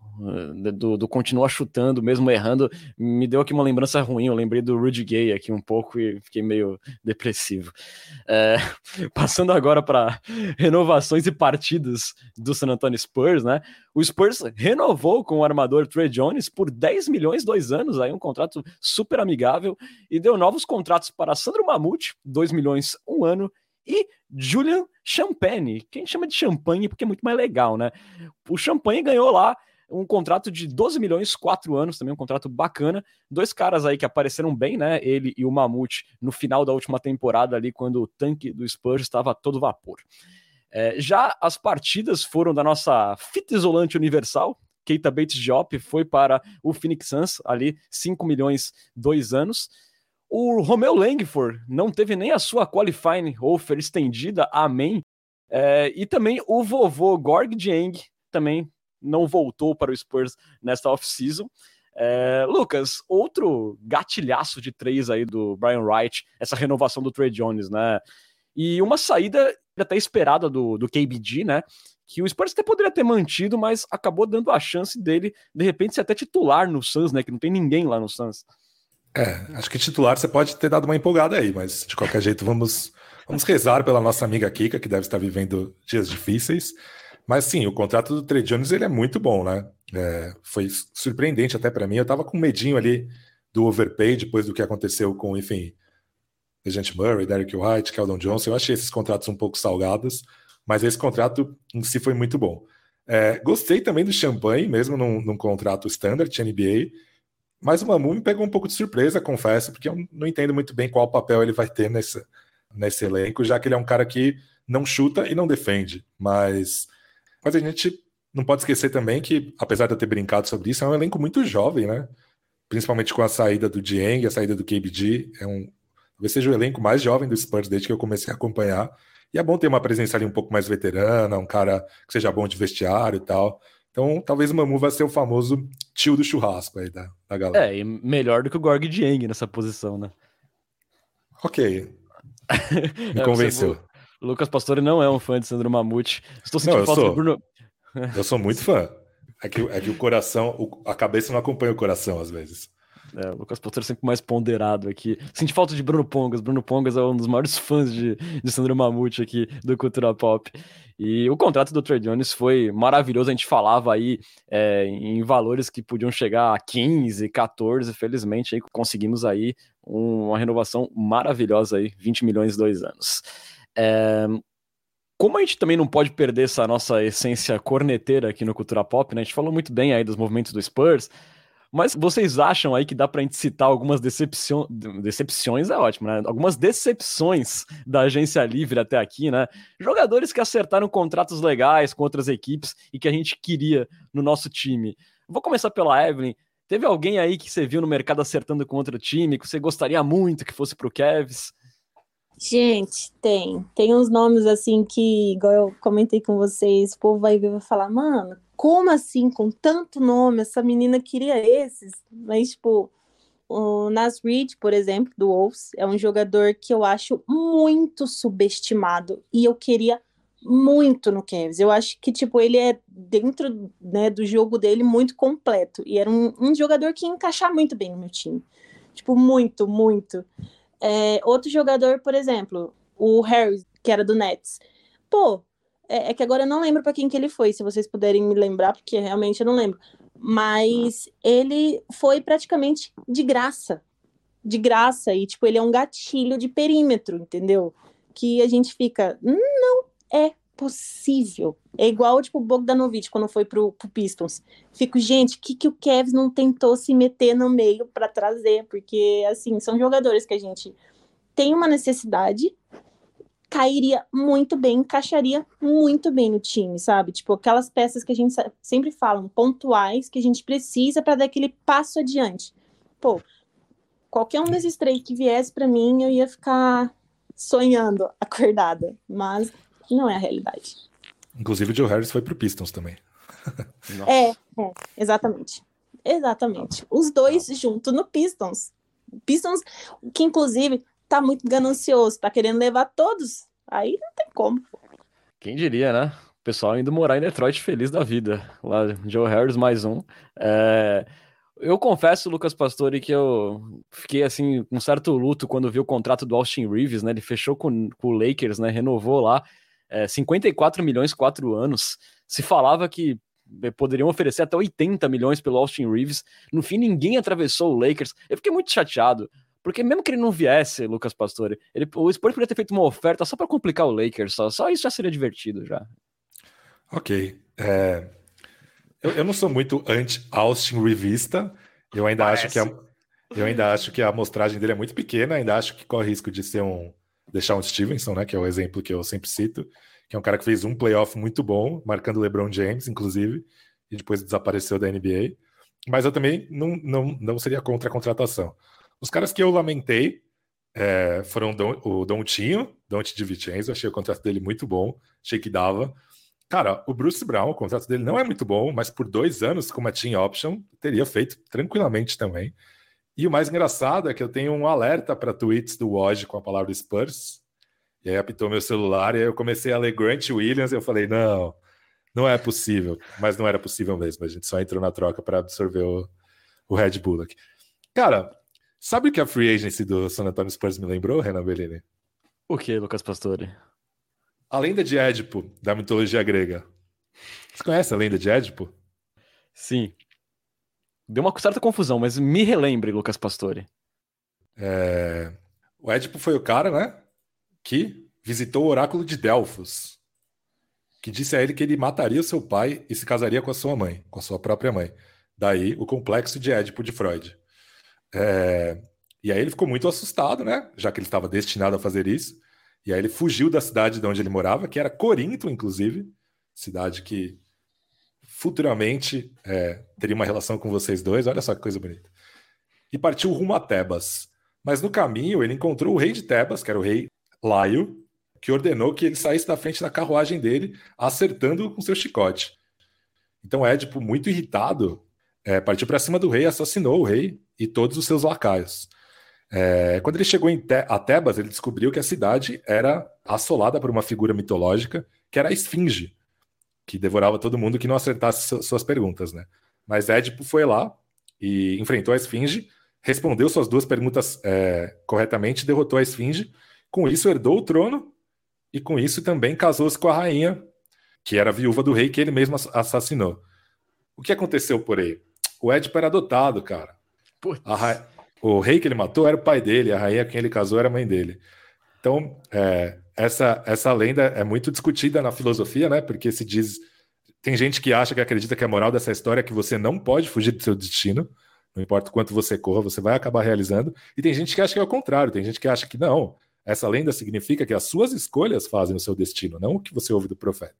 do, do continua chutando, mesmo errando. Me deu aqui uma lembrança ruim. Eu lembrei do Rudy Gay aqui um pouco e fiquei meio depressivo. É, *laughs* passando agora para renovações e partidas do San Antonio Spurs, né? O Spurs renovou com o armador Trey Jones por 10 milhões, dois anos, aí um contrato super amigável, e deu novos contratos para Sandro Mamute, 2 milhões, um ano, e Julian Champagne, que a gente chama de champanhe porque é muito mais legal, né? O Champagne ganhou lá um contrato de 12 milhões, quatro anos, também um contrato bacana. Dois caras aí que apareceram bem, né? Ele e o Mamute no final da última temporada ali, quando o tanque do Spurs estava todo vapor. É, já as partidas foram da nossa fita isolante universal. Keita Bates Diop foi para o Phoenix Suns, ali 5 milhões, dois anos. O Romeu Langford não teve nem a sua qualifying offer estendida, amém. É, e também o vovô Gorg Dieng também não voltou para o Spurs nesta off-season. É, Lucas, outro gatilhaço de três aí do Brian Wright, essa renovação do Trey Jones, né? E uma saída até esperada do, do KBD, né? Que o Spurs até poderia ter mantido, mas acabou dando a chance dele, de repente, ser até titular no Suns, né? Que não tem ninguém lá no Suns. É, acho que titular você pode ter dado uma empolgada aí, mas de qualquer jeito vamos, vamos rezar pela nossa amiga Kika, que deve estar vivendo dias difíceis. Mas sim, o contrato do Trey Jones ele é muito bom, né? É, foi surpreendente até para mim. Eu tava com medinho ali do overpay depois do que aconteceu com, enfim, Dejante Murray, Derek White, Keldon Johnson. Eu achei esses contratos um pouco salgados, mas esse contrato em si foi muito bom. É, gostei também do Champagne, mesmo num, num contrato standard NBA, mas o Mamu me pegou um pouco de surpresa, confesso, porque eu não entendo muito bem qual papel ele vai ter nesse, nesse elenco, já que ele é um cara que não chuta e não defende. Mas, mas a gente não pode esquecer também que, apesar de eu ter brincado sobre isso, é um elenco muito jovem, né? Principalmente com a saída do Dieng, a saída do KBG. É um, talvez seja o elenco mais jovem do Spurs desde que eu comecei a acompanhar. E é bom ter uma presença ali um pouco mais veterana, um cara que seja bom de vestiário e tal. Então, talvez o Mamu vai ser o famoso tio do churrasco aí da, da galera. É, e melhor do que o Gorg Dieng nessa posição, né? Ok. *laughs* Me é, convenceu. o Lucas Pastore não é um fã de Sandro Mamute. Estou sentindo não, falta sou. do Bruno. *laughs* Eu sou muito fã. É que, é que o coração, o, a cabeça não acompanha o coração às vezes. É, o Lucas Potter é sempre mais ponderado aqui. Senti falta de Bruno Pongas. Bruno Pongas é um dos maiores fãs de, de Sandro Mamute aqui do Cultura Pop. E o contrato do Trey Jones foi maravilhoso. A gente falava aí é, em valores que podiam chegar a 15, 14. Felizmente aí conseguimos aí uma renovação maravilhosa aí, 20 milhões dois anos. É, como a gente também não pode perder essa nossa essência corneteira aqui no Cultura Pop, né? A gente falou muito bem aí dos movimentos do Spurs, mas vocês acham aí que dá pra gente citar algumas decepções, decepções é ótimo, né? Algumas decepções da agência livre até aqui, né? Jogadores que acertaram contratos legais com outras equipes e que a gente queria no nosso time. Vou começar pela Evelyn. Teve alguém aí que você viu no mercado acertando com outro time, que você gostaria muito que fosse pro Cavs? Gente, tem. Tem uns nomes assim que, igual eu comentei com vocês, o povo vai ver e vai falar, mano, como assim, com tanto nome, essa menina queria esses? Mas, tipo, o Nas Reed, por exemplo, do Wolves, é um jogador que eu acho muito subestimado e eu queria muito no Cavs. Eu acho que, tipo, ele é dentro né, do jogo dele muito completo e era um, um jogador que ia encaixar muito bem no meu time. Tipo, muito, muito. É, outro jogador, por exemplo, o Harris, que era do Nets. Pô, é, é, que agora eu não lembro para quem que ele foi, se vocês puderem me lembrar, porque realmente eu não lembro. Mas ele foi praticamente de graça. De graça. E, tipo, ele é um gatilho de perímetro, entendeu? Que a gente fica. Não é possível. É igual, tipo, o Bogdanovic quando foi pro, pro Pistons. Fico, gente, que, que o Kevs não tentou se meter no meio para trazer? Porque, assim, são jogadores que a gente tem uma necessidade, cairia muito bem, encaixaria muito bem no time, sabe? Tipo, aquelas peças que a gente sempre fala, pontuais, que a gente precisa para dar aquele passo adiante. Pô, qualquer um desses três que viesse para mim, eu ia ficar sonhando *laughs* acordada, mas não é a realidade. Inclusive o Joe Harris foi pro Pistons também. é, é, exatamente. Exatamente. Os dois juntos no Pistons. Pistons, que inclusive tá muito ganancioso, tá querendo levar todos. Aí não tem como. Quem diria, né? O pessoal indo morar em Detroit feliz da vida. Lá, Joe Harris mais um. É... Eu confesso, Lucas Pastore, que eu fiquei assim, com um certo luto quando vi o contrato do Austin Reeves, né? Ele fechou com, com o Lakers, né? Renovou lá é, 54 milhões, quatro anos. Se falava que é, poderiam oferecer até 80 milhões pelo Austin Reeves. No fim, ninguém atravessou o Lakers. Eu fiquei muito chateado. Porque mesmo que ele não viesse, Lucas Pastore, ele, o Spurs poderia ter feito uma oferta só para complicar o Lakers, só, só isso já seria divertido já. Ok. É... Eu, eu, não sou muito anti-Austin Revista. Eu ainda Parece. acho que a, eu ainda acho que a amostragem dele é muito pequena, ainda acho que corre risco de ser um deixar um Stevenson, né, que é o exemplo que eu sempre cito, que é um cara que fez um playoff muito bom, marcando LeBron James, inclusive, e depois desapareceu da NBA. Mas eu também não, não, não seria contra a contratação. Os caras que eu lamentei é, foram Don, o Dontinho, Donte de Vincenzo, achei o contrato dele muito bom, achei que dava. Cara, o Bruce Brown, o contrato dele não é muito bom, mas por dois anos, como a team option, teria feito tranquilamente também. E o mais engraçado é que eu tenho um alerta para tweets do Woj com a palavra Spurs. E aí apitou meu celular e aí eu comecei a ler Grant Williams e eu falei, não, não é possível. Mas não era possível mesmo. A gente só entrou na troca para absorver o, o Red Bull aqui. Cara, sabe o que a free agency do San Antonio Spurs me lembrou, Renan Bellini? O que, Lucas Pastore? A lenda de Édipo, da mitologia grega. Você conhece a lenda de Édipo? Sim. Deu uma certa confusão, mas me relembre, Lucas Pastore. É... O Édipo foi o cara, né? Que visitou o oráculo de Delfos, que disse a ele que ele mataria o seu pai e se casaria com a sua mãe, com a sua própria mãe. Daí o complexo de Édipo de Freud. É... E aí ele ficou muito assustado, né? Já que ele estava destinado a fazer isso. E aí ele fugiu da cidade de onde ele morava, que era Corinto, inclusive, cidade que futuramente é, teria uma relação com vocês dois. Olha só que coisa bonita. E partiu rumo a Tebas. Mas no caminho ele encontrou o rei de Tebas, que era o rei Laio, que ordenou que ele saísse da frente da carruagem dele, acertando com seu chicote. Então Édipo, muito irritado, é, partiu para cima do rei, assassinou o rei e todos os seus lacaios. É, quando ele chegou Te a Tebas, ele descobriu que a cidade era assolada por uma figura mitológica, que era a Esfinge, que devorava todo mundo que não acertasse suas perguntas, né? Mas Édipo foi lá e enfrentou a Esfinge, respondeu suas duas perguntas é, corretamente, derrotou a Esfinge. Com isso, herdou o trono e com isso também casou-se com a rainha, que era viúva do rei que ele mesmo assassinou. O que aconteceu por aí? O Édipo era adotado, cara. Ra... O rei que ele matou era o pai dele, a rainha com quem ele casou era a mãe dele. Então, é, essa, essa lenda é muito discutida na filosofia, né? Porque se diz. Tem gente que acha que acredita que a moral dessa história é que você não pode fugir do seu destino, não importa quanto você corra, você vai acabar realizando. E tem gente que acha que é o contrário, tem gente que acha que não. Essa lenda significa que as suas escolhas fazem o seu destino, não o que você ouve do profeta.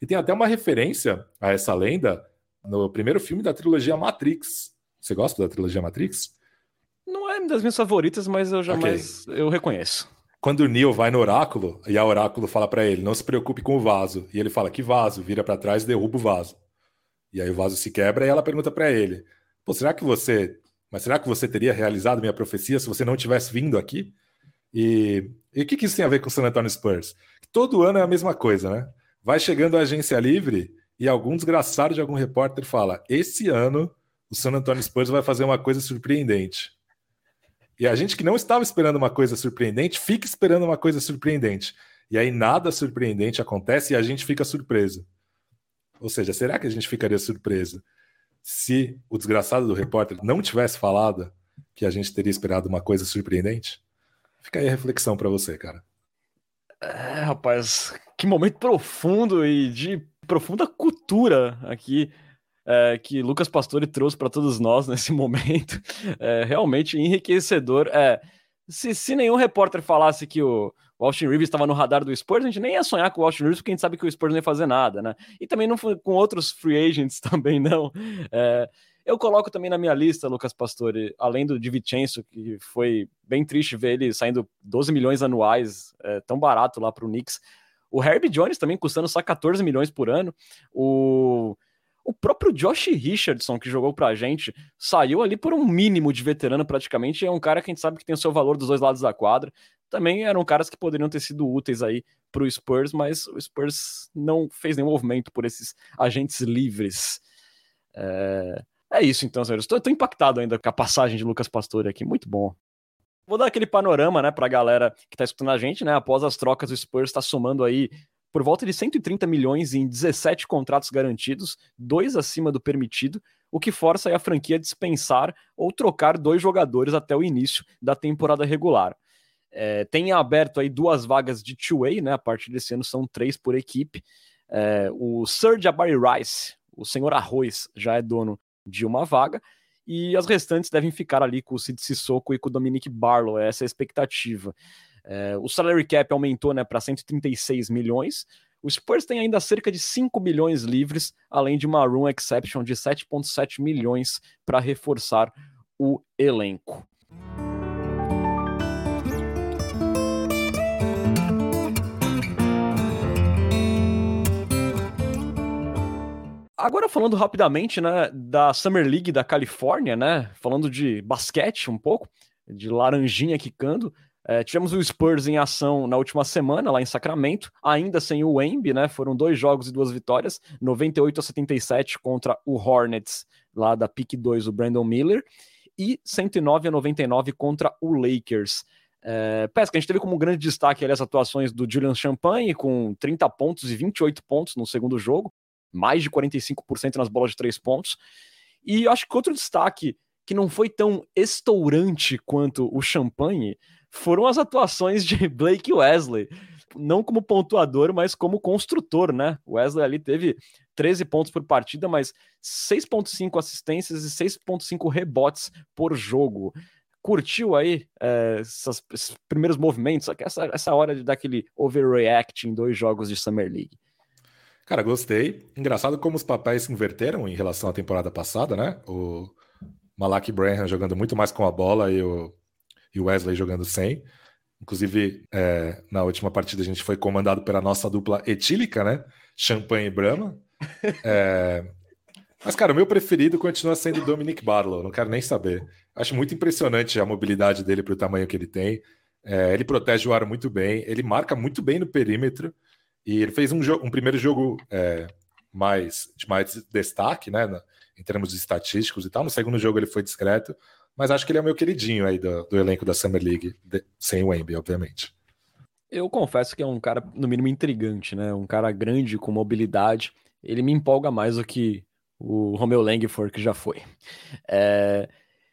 E tem até uma referência a essa lenda no primeiro filme da trilogia Matrix. Você gosta da trilogia Matrix? Não é uma das minhas favoritas, mas eu jamais okay. eu reconheço. Quando o Neo vai no oráculo e a oráculo fala para ele: "Não se preocupe com o vaso", e ele fala: "Que vaso?", vira para trás e derruba o vaso. E aí o vaso se quebra e ela pergunta para ele: "Pô, será que você, mas será que você teria realizado minha profecia se você não tivesse vindo aqui?" E, e o que, que isso tem a ver com o San Antonio Spurs? Todo ano é a mesma coisa, né? Vai chegando a agência livre e algum desgraçado de algum repórter fala: esse ano o San Antonio Spurs vai fazer uma coisa surpreendente. E a gente que não estava esperando uma coisa surpreendente, fica esperando uma coisa surpreendente. E aí nada surpreendente acontece e a gente fica surpreso. Ou seja, será que a gente ficaria surpreso se o desgraçado do repórter não tivesse falado que a gente teria esperado uma coisa surpreendente? Fica aí a reflexão para você, cara. É, rapaz, que momento profundo e de profunda cultura aqui é, que Lucas Pastore trouxe para todos nós *laughs* nesse momento. É realmente enriquecedor. É, se, se nenhum repórter falasse que o, o Austin Reeves estava no radar do Spurs, a gente nem ia sonhar com o Austin Reeves, porque a gente sabe que o Spurs não ia fazer nada, né? E também não com outros free agents *laughs* também não. É, eu coloco também na minha lista, Lucas Pastore, além do Divincenzo, que foi bem triste ver ele saindo 12 milhões anuais, é, tão barato lá para o Knicks. O Herbie Jones também custando só 14 milhões por ano. O, o próprio Josh Richardson, que jogou pra gente, saiu ali por um mínimo de veterano praticamente. É um cara que a gente sabe que tem o seu valor dos dois lados da quadra. Também eram caras que poderiam ter sido úteis aí pro Spurs, mas o Spurs não fez nenhum movimento por esses agentes livres. É... É isso então, senhores. Estou impactado ainda com a passagem de Lucas Pastore aqui. Muito bom. Vou dar aquele panorama, né, pra galera que tá escutando a gente, né? Após as trocas, o Spurs está somando aí por volta de 130 milhões em 17 contratos garantidos, dois acima do permitido, o que força a franquia a dispensar ou trocar dois jogadores até o início da temporada regular. É, tem aberto aí duas vagas de two-way, né? A partir desse ano são três por equipe. É, o Sir Jabari Rice, o senhor Arroz, já é dono de uma vaga, e as restantes devem ficar ali com o Sid Sissoko e com o Dominic Barlow, essa é a expectativa. É, o salary cap aumentou né, para 136 milhões, o Spurs tem ainda cerca de 5 milhões livres, além de uma room exception de 7,7 milhões para reforçar o elenco. Agora falando rapidamente, né, da Summer League da Califórnia, né, falando de basquete um pouco, de laranjinha quicando, é, tivemos o Spurs em ação na última semana, lá em Sacramento, ainda sem o Wemby, né, foram dois jogos e duas vitórias, 98 a 77 contra o Hornets, lá da PIC 2, o Brandon Miller, e 109 a 99 contra o Lakers. É, Pesca, a gente teve como grande destaque ali, as atuações do Julian Champagne, com 30 pontos e 28 pontos no segundo jogo, mais de 45% nas bolas de três pontos. E acho que outro destaque que não foi tão estourante quanto o Champagne foram as atuações de *laughs* Blake Wesley. Não como pontuador, mas como construtor, né? Wesley ali teve 13 pontos por partida, mas 6,5 assistências e 6,5 rebotes por jogo. Curtiu aí é, essas, esses primeiros movimentos? Essa, essa hora de dar aquele overreact em dois jogos de Summer League? Cara, gostei. Engraçado como os papéis se inverteram em relação à temporada passada, né? O Malak Branham jogando muito mais com a bola e o, Wesley jogando sem. Inclusive, é, na última partida a gente foi comandado pela nossa dupla etílica, né? Champanhe e Brahma. É... Mas, cara, o meu preferido continua sendo Dominic Barlow, não quero nem saber. Acho muito impressionante a mobilidade dele para o tamanho que ele tem. É, ele protege o ar muito bem, ele marca muito bem no perímetro. E ele fez um, um primeiro jogo é, mais de mais destaque, né? Em termos de estatísticos e tal. No segundo jogo ele foi discreto, mas acho que ele é o meu queridinho aí do, do elenco da Summer League, de, sem o Wemby, obviamente. Eu confesso que é um cara, no mínimo, intrigante, né? Um cara grande, com mobilidade. Ele me empolga mais do que o Romeo Langford, que já foi. É...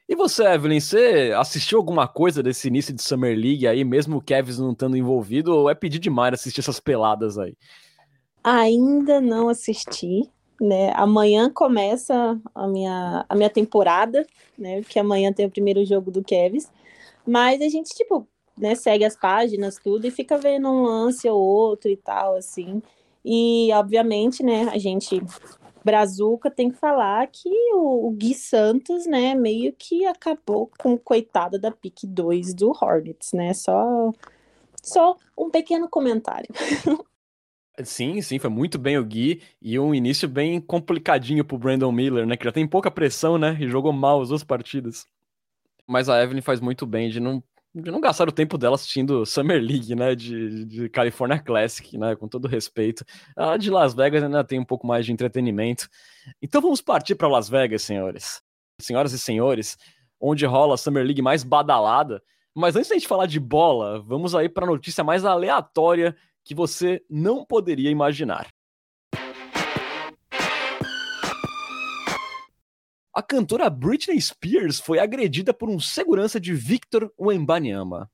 E você, Evelyn, você assistiu alguma coisa desse início de Summer League aí, mesmo o Kevin não estando envolvido, ou é pedir demais assistir essas peladas aí? Ainda não assisti, né? Amanhã começa a minha, a minha temporada, né? Porque amanhã tem o primeiro jogo do Kevs. Mas a gente, tipo, né, segue as páginas, tudo, e fica vendo um lance ou outro e tal, assim. E, obviamente, né, a gente Brazuca tem que falar que o, o, Gui Santos, né, meio que acabou com coitada da pick 2 do Hornets, né? Só, só um pequeno comentário. *laughs* Sim, sim, foi muito bem o Gui e um início bem complicadinho pro Brandon Miller, né? Que já tem pouca pressão, né? E jogou mal as duas partidas. Mas a Evelyn faz muito bem de não de não gastar o tempo dela assistindo *laughs* Summer League, né, de, de California Classic, né, com todo respeito. A de Las Vegas ainda tem um pouco mais de entretenimento. Então vamos partir para Las Vegas, senhores. Senhoras e senhores, onde rola a Summer League mais badalada. Mas antes da gente falar de bola, vamos aí para a notícia mais aleatória que você não poderia imaginar. A cantora Britney Spears foi agredida por um segurança de Victor Wembanyama.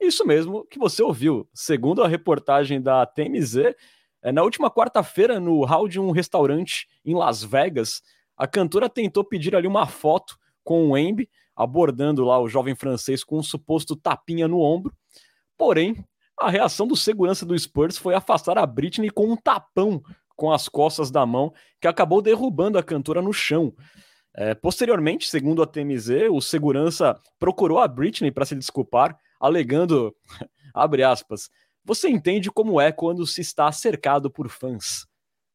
Isso mesmo que você ouviu. Segundo a reportagem da TMZ, é, na última quarta-feira, no hall de um restaurante em Las Vegas, a cantora tentou pedir ali uma foto com o Wemby, abordando lá o jovem francês com um suposto tapinha no ombro. Porém, a reação do segurança do Spurs foi afastar a Britney com um tapão com as costas da mão, que acabou derrubando a cantora no chão. É, posteriormente, segundo a TMZ, o segurança procurou a Britney para se desculpar, alegando, *laughs* abre aspas, você entende como é quando se está cercado por fãs.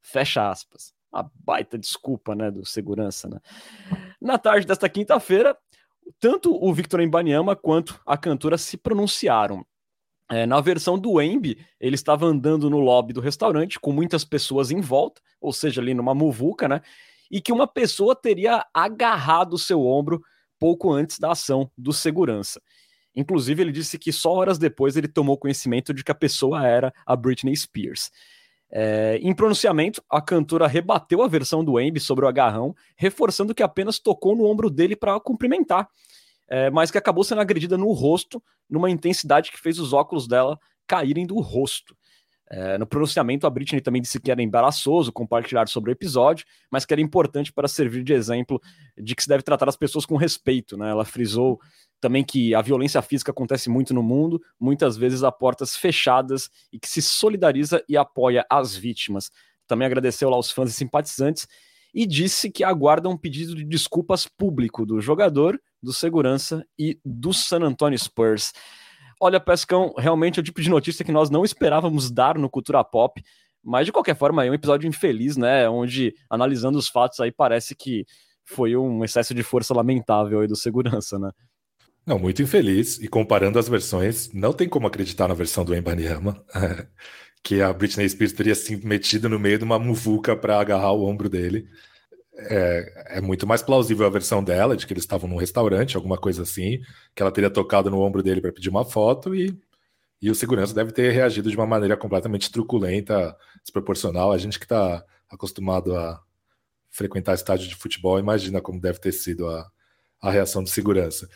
Fecha aspas. A baita desculpa, né, do segurança, né? Na tarde desta quinta-feira, tanto o Victor Embanyama quanto a cantora se pronunciaram. É, na versão do Embi, ele estava andando no lobby do restaurante com muitas pessoas em volta, ou seja, ali numa muvuca, né? E que uma pessoa teria agarrado o seu ombro pouco antes da ação do segurança. Inclusive, ele disse que só horas depois ele tomou conhecimento de que a pessoa era a Britney Spears. É, em pronunciamento, a cantora rebateu a versão do Embi sobre o agarrão, reforçando que apenas tocou no ombro dele para cumprimentar, é, mas que acabou sendo agredida no rosto, numa intensidade que fez os óculos dela caírem do rosto. É, no pronunciamento, a Britney também disse que era embaraçoso compartilhar sobre o episódio, mas que era importante para servir de exemplo de que se deve tratar as pessoas com respeito. Né? Ela frisou também que a violência física acontece muito no mundo, muitas vezes a portas fechadas, e que se solidariza e apoia as vítimas. Também agradeceu lá aos fãs e simpatizantes e disse que aguarda um pedido de desculpas público do jogador, do segurança e do San Antonio Spurs. Olha, Pescão, realmente é o tipo de notícia que nós não esperávamos dar no Cultura Pop, mas de qualquer forma é um episódio infeliz, né? Onde, analisando os fatos aí, parece que foi um excesso de força lamentável aí do segurança, né? Não, muito infeliz. E comparando as versões, não tem como acreditar na versão do Embanyama, *laughs* que a Britney Spears teria se metido no meio de uma muvuca para agarrar o ombro dele é, é, muito mais plausível a versão dela, de que eles estavam num restaurante, alguma coisa assim, que ela teria tocado no ombro dele para pedir uma foto e, e o segurança deve ter reagido de uma maneira completamente truculenta, desproporcional. A gente que está acostumado a frequentar estádio de futebol, imagina como deve ter sido a, a reação do segurança.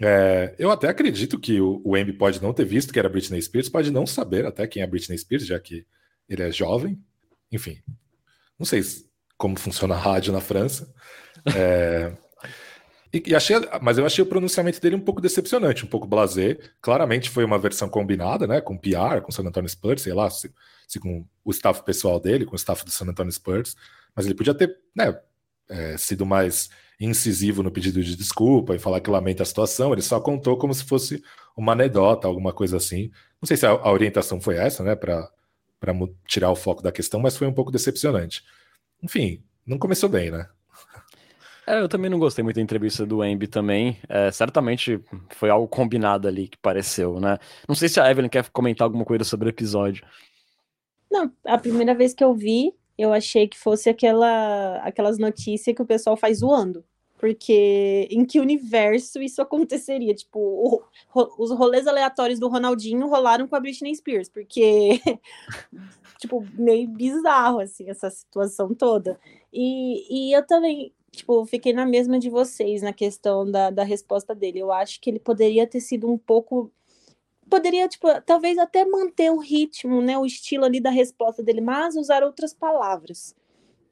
É, eu até acredito que o, o Embi pode não ter visto que era Britney Spears, pode não saber até quem é Britney Spears, já que ele é jovem. Enfim, não sei como funciona a rádio na França. É, e, e, achei, mas eu achei o pronunciamento dele um pouco decepcionante, um pouco blasé. Claramente foi uma versão combinada, né? Com PR, com o San Antonio Spurs, sei lá, se, se, com o staff pessoal dele, com o staff do San Antonio Spurs. Mas ele podia ter, né? É, sido mais incisivo no pedido de desculpa e falar que lamenta a situação, ele só contou como se fosse uma anedota, alguma coisa assim. Não sei se a, a orientação foi essa, né, para tirar o foco da questão, mas foi um pouco decepcionante. Enfim, não começou bem, né? É, eu também não gostei muito da entrevista do Embi também. É, certamente foi algo combinado ali que pareceu, né? Não sei se a Evelyn quer comentar alguma coisa sobre o episódio. Não, a primeira vez que eu vi, eu achei que fosse aquela, aquelas notícias que o pessoal faz zoando. Porque em que universo isso *laughs* aconteceria? Tipo, o, os rolês aleatórios do Ronaldinho rolaram com a Britney Spears, porque, *laughs* tipo, meio bizarro, assim, essa situação toda. E, e eu também, tipo, fiquei na mesma de vocês na questão da, da resposta dele. Eu acho que ele poderia ter sido um pouco poderia, tipo, talvez até manter o ritmo, né, o estilo ali da resposta dele, mas usar outras palavras.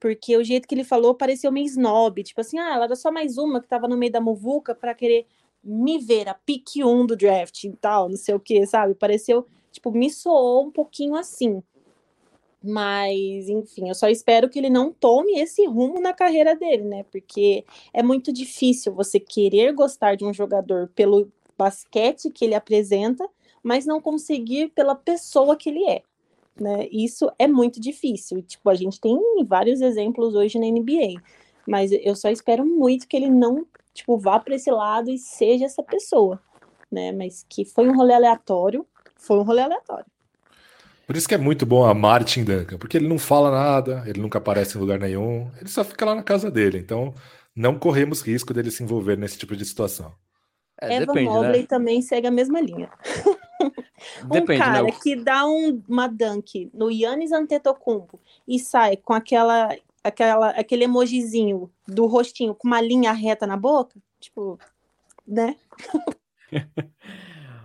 Porque o jeito que ele falou pareceu meio snob, tipo assim, ah, ela era só mais uma que tava no meio da muvuca para querer me ver a pique 1 do draft e tal, não sei o que, sabe? Pareceu, tipo, me soou um pouquinho assim. Mas, enfim, eu só espero que ele não tome esse rumo na carreira dele, né? Porque é muito difícil você querer gostar de um jogador pelo basquete que ele apresenta mas não conseguir pela pessoa que ele é. Né? Isso é muito difícil. Tipo, a gente tem vários exemplos hoje na NBA, mas eu só espero muito que ele não tipo vá para esse lado e seja essa pessoa, né? Mas que foi um rolê aleatório, foi um rolê aleatório. Por isso que é muito bom a Martin Duncan, porque ele não fala nada, ele nunca aparece em lugar nenhum, ele só fica lá na casa dele. Então, não corremos risco dele se envolver nesse tipo de situação. É, Eva depende, Mobley né? também segue a mesma linha. *laughs* Depende, um cara né? que dá um, uma dunk no Yannis Antetokounmpo e sai com aquela, aquela, aquele emojizinho do rostinho com uma linha reta na boca, tipo, né? *laughs*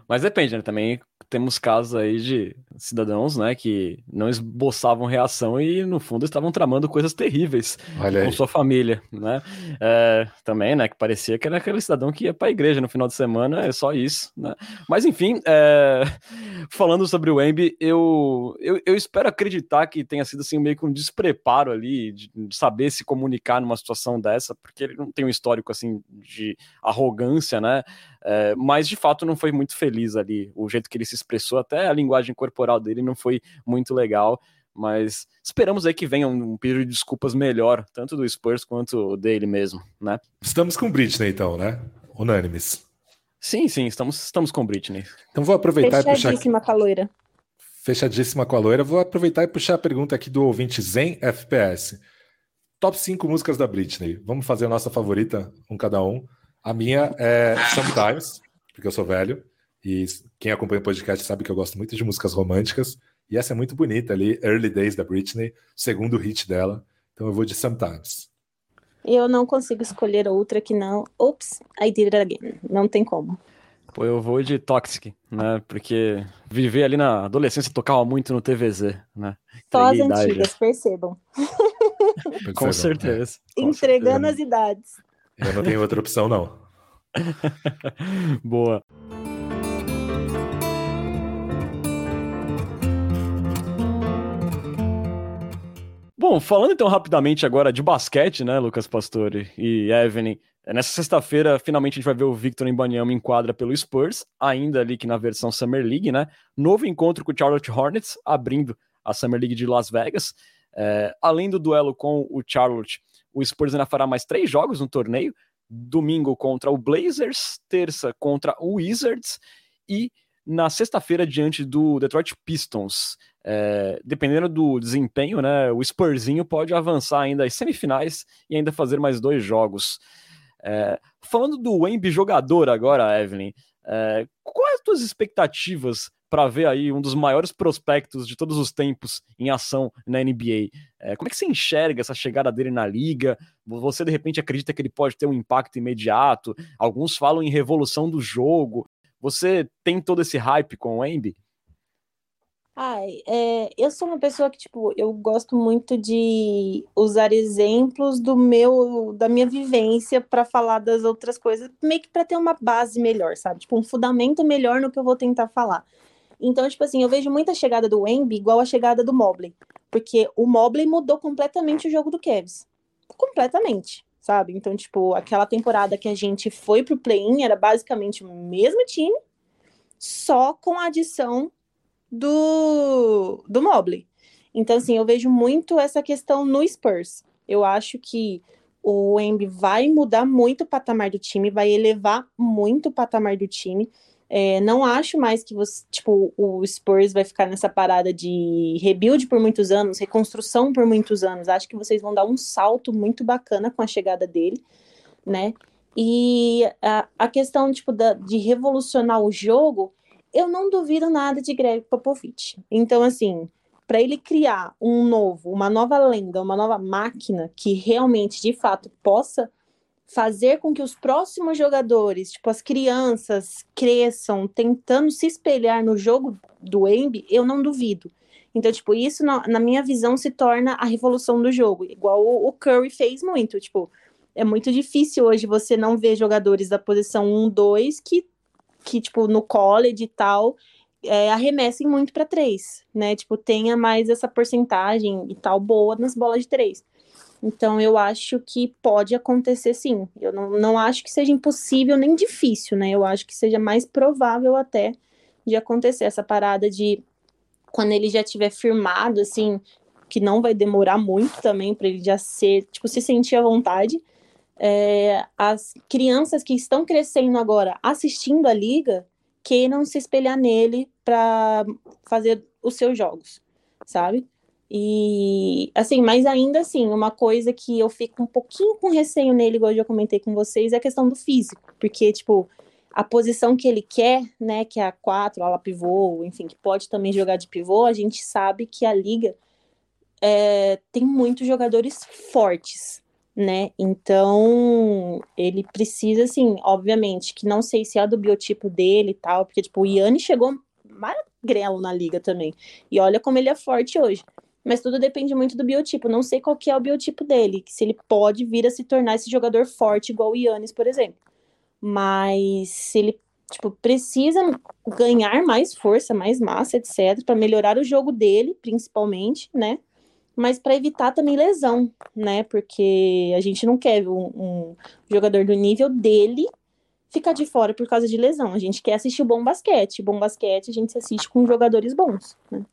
Mas depende, né? Também temos casos aí de cidadãos, né, que não esboçavam reação e no fundo estavam tramando coisas terríveis com sua família, né? É, também, né, que parecia que era aquele cidadão que ia para a igreja no final de semana, é só isso, né? Mas enfim, é, falando sobre o Embi, eu, eu, eu, espero acreditar que tenha sido assim meio que um despreparo ali de, de saber se comunicar numa situação dessa, porque ele não tem um histórico assim de arrogância, né? É, mas de fato não foi muito feliz ali. O jeito que ele se expressou, até a linguagem corporal dele não foi muito legal. Mas esperamos aí que venha um, um pedido de desculpas melhor, tanto do Spurs quanto dele mesmo, né? Estamos com Britney, então, né? Unânimes. Sim, sim, estamos, estamos com Britney. Então vou aproveitar e puxar. Fechadíssima com a loira. Fechadíssima com a loira. Vou aproveitar e puxar a pergunta aqui do ouvinte Zen FPS. Top 5 músicas da Britney. Vamos fazer a nossa favorita, um cada um. A minha é Sometimes, porque eu sou velho. E quem acompanha o podcast sabe que eu gosto muito de músicas românticas. E essa é muito bonita ali, Early Days da Britney, segundo hit dela. Então eu vou de Sometimes. Eu não consigo escolher outra que não. Oops, I did it again. Não tem como. Pô, eu vou de Toxic, né? Porque viver ali na adolescência tocava muito no TVZ, né? Só as antigas, percebam. Com certeza. É. Com Entregando certeza. as idades. Eu não tenho outra opção, não. *laughs* Boa. Bom, falando então rapidamente agora de basquete, né, Lucas Pastore e Evelyn. Nessa sexta-feira, finalmente a gente vai ver o Victor Embanyama em quadra pelo Spurs, ainda ali que na versão Summer League, né? Novo encontro com o Charlotte Hornets, abrindo a Summer League de Las Vegas. É, além do duelo com o Charlotte, o Spurs ainda fará mais três jogos no torneio: domingo contra o Blazers, terça contra o Wizards e na sexta-feira diante do Detroit Pistons. É, dependendo do desempenho, né, o Spurzinho pode avançar ainda às semifinais e ainda fazer mais dois jogos. É, falando do Wemby jogador agora, Evelyn, é, quais as tuas expectativas para ver aí um dos maiores prospectos de todos os tempos em ação na NBA. É, como é que você enxerga essa chegada dele na liga? Você de repente acredita que ele pode ter um impacto imediato? Alguns falam em revolução do jogo. Você tem todo esse hype com o Embi? Ai, é, eu sou uma pessoa que, tipo, eu gosto muito de usar exemplos do meu, da minha vivência para falar das outras coisas, meio que para ter uma base melhor, sabe? Tipo, um fundamento melhor no que eu vou tentar falar. Então, tipo assim, eu vejo muita chegada do Wemby igual a chegada do Mobley, porque o Mobley mudou completamente o jogo do Cavs. Completamente, sabe? Então, tipo, aquela temporada que a gente foi pro play-in era basicamente o mesmo time, só com a adição do, do Mobley. Então, assim, eu vejo muito essa questão no Spurs. Eu acho que o Embi vai mudar muito o patamar do time, vai elevar muito o patamar do time. É, não acho mais que você, tipo, o Spurs vai ficar nessa parada de rebuild por muitos anos, reconstrução por muitos anos. Acho que vocês vão dar um salto muito bacana com a chegada dele, né? E a, a questão, tipo, da, de revolucionar o jogo, eu não duvido nada de Greg Popovich. Então, assim, para ele criar um novo, uma nova lenda, uma nova máquina que realmente, de fato, possa fazer com que os próximos jogadores, tipo as crianças, cresçam tentando se espelhar no jogo do Embi, eu não duvido. Então, tipo, isso na, na, minha visão se torna a revolução do jogo, igual o, o Curry fez muito, tipo, é muito difícil hoje você não ver jogadores da posição 1, 2 que que, tipo, no college e tal, é, arremessem muito para três, né? Tipo, tenha mais essa porcentagem e tal boa nas bolas de três. Então, eu acho que pode acontecer sim. Eu não, não acho que seja impossível nem difícil, né? Eu acho que seja mais provável até de acontecer essa parada de quando ele já tiver firmado, assim, que não vai demorar muito também para ele já ser, tipo, se sentir à vontade é, as crianças que estão crescendo agora assistindo a liga queiram se espelhar nele para fazer os seus jogos, sabe? E assim, mas ainda assim, uma coisa que eu fico um pouquinho com receio nele, igual eu já comentei com vocês, é a questão do físico, porque tipo, a posição que ele quer, né, que é a 4, ala pivô, enfim, que pode também jogar de pivô, a gente sabe que a liga é, tem muitos jogadores fortes, né? Então, ele precisa, assim, obviamente, que não sei se é do biotipo dele e tal, porque, tipo, o Yanni chegou magrelo na liga também. E olha como ele é forte hoje. Mas tudo depende muito do biotipo. Não sei qual que é o biotipo dele, se ele pode vir a se tornar esse jogador forte igual o Yannis, por exemplo. Mas se ele, tipo, precisa ganhar mais força, mais massa, etc, para melhorar o jogo dele, principalmente, né? mas para evitar também lesão, né? Porque a gente não quer um, um, jogador do nível dele ficar de fora por causa de lesão. A gente quer assistir bom basquete. Bom basquete a gente assiste com jogadores bons, né?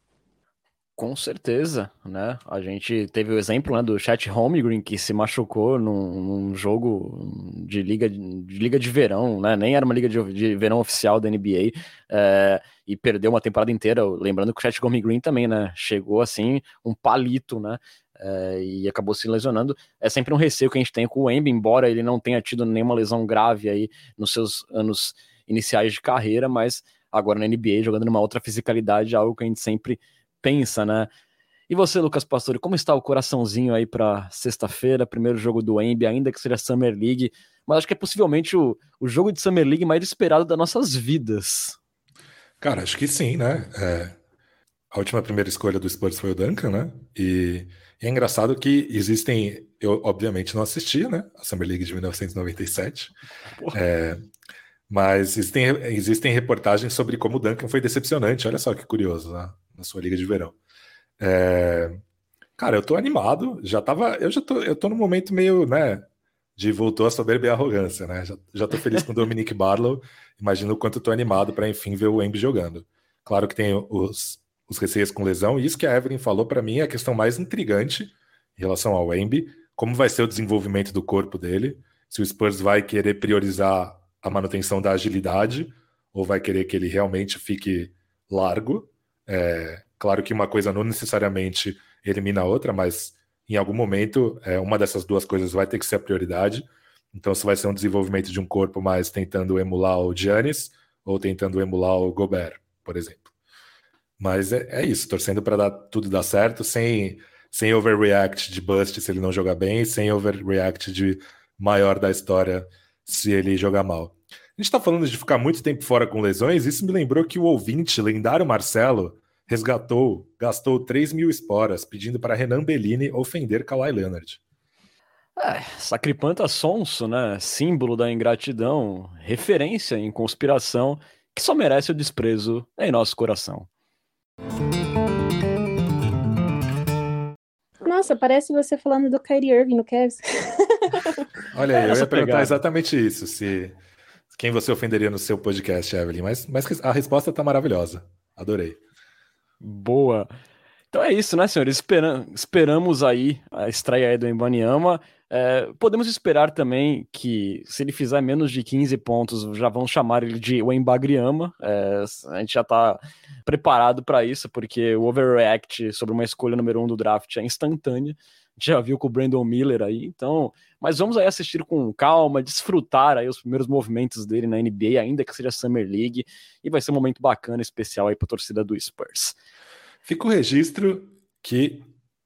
Com certeza, né? A gente teve o exemplo né, do Chat Holmgren que se machucou num, num jogo de liga de, liga de verão, né? Nem era uma liga de, de verão oficial da NBA é, e perdeu uma temporada inteira. Lembrando que o Chat Holmgren também, né? Chegou assim um palito, né? É, e acabou se lesionando. É sempre um receio que a gente tem com o Embi, embora ele não tenha tido nenhuma lesão grave aí nos seus anos iniciais de carreira, mas agora na NBA jogando numa outra fisicalidade, algo que a gente sempre pensa, né? E você, Lucas Pastore, como está o coraçãozinho aí para sexta-feira, primeiro jogo do Embi, ainda que seja Summer League, mas acho que é possivelmente o, o jogo de Summer League mais esperado das nossas vidas. Cara, acho que sim, né? É, a última primeira escolha do Spurs foi o Duncan, né? E, e, é engraçado que existem, eu obviamente não assisti, né? A Summer League de 1997. É, mas existem, existem reportagens sobre como o Duncan foi decepcionante. Olha só que curioso, né? Na sua liga de verão. É... Cara, eu tô animado, já tava, eu já tô, eu tô num momento meio, né, de voltou a soberba e a arrogância, né? Já, já tô feliz com o Dominic Barlow, imagino o quanto eu tô animado para enfim ver o Embi jogando. Claro que tem os, os receios com lesão, e isso que a Evelyn falou para mim é a questão mais intrigante em relação ao Embi, como vai ser o desenvolvimento do corpo dele, se o Spurs vai querer priorizar a manutenção da agilidade ou vai querer que ele realmente fique largo. É, claro que uma coisa não necessariamente elimina a outra, mas em algum momento é, uma dessas duas coisas vai ter que ser a prioridade. Então, se vai ser um desenvolvimento de um corpo mais tentando emular o Giannis ou tentando emular o Gobert, por exemplo. Mas é, é isso, torcendo para dar tudo dar certo, sem, sem overreact de bust se ele não jogar bem, sem overreact de maior da história se ele jogar mal. A gente está falando de ficar muito tempo fora com lesões, isso me lembrou que o ouvinte, lendário Marcelo, resgatou, gastou 3 mil esporas, pedindo para Renan Bellini ofender Kawhi Leonard. É, Sacripanta sonso, né? Símbolo da ingratidão, referência em conspiração, que só merece o desprezo em nosso coração. Nossa, parece você falando do Kyrie Irving no Cavs. *laughs* Olha aí, eu ia perguntar exatamente isso, se quem você ofenderia no seu podcast, Evelyn, mas, mas a resposta tá maravilhosa. Adorei. Boa. Então é isso, né, senhores? Esperam, esperamos aí a estreia do Embanyama. É, podemos esperar também que, se ele fizer menos de 15 pontos, já vão chamar ele de Wembagriama. É, a gente já está preparado para isso, porque o overreact sobre uma escolha número um do draft é instantânea. Já viu com o Brandon Miller aí, então. Mas vamos aí assistir com calma, desfrutar aí os primeiros movimentos dele na NBA, ainda que seja Summer League, e vai ser um momento bacana, especial aí para a torcida do Spurs. Fica o registro que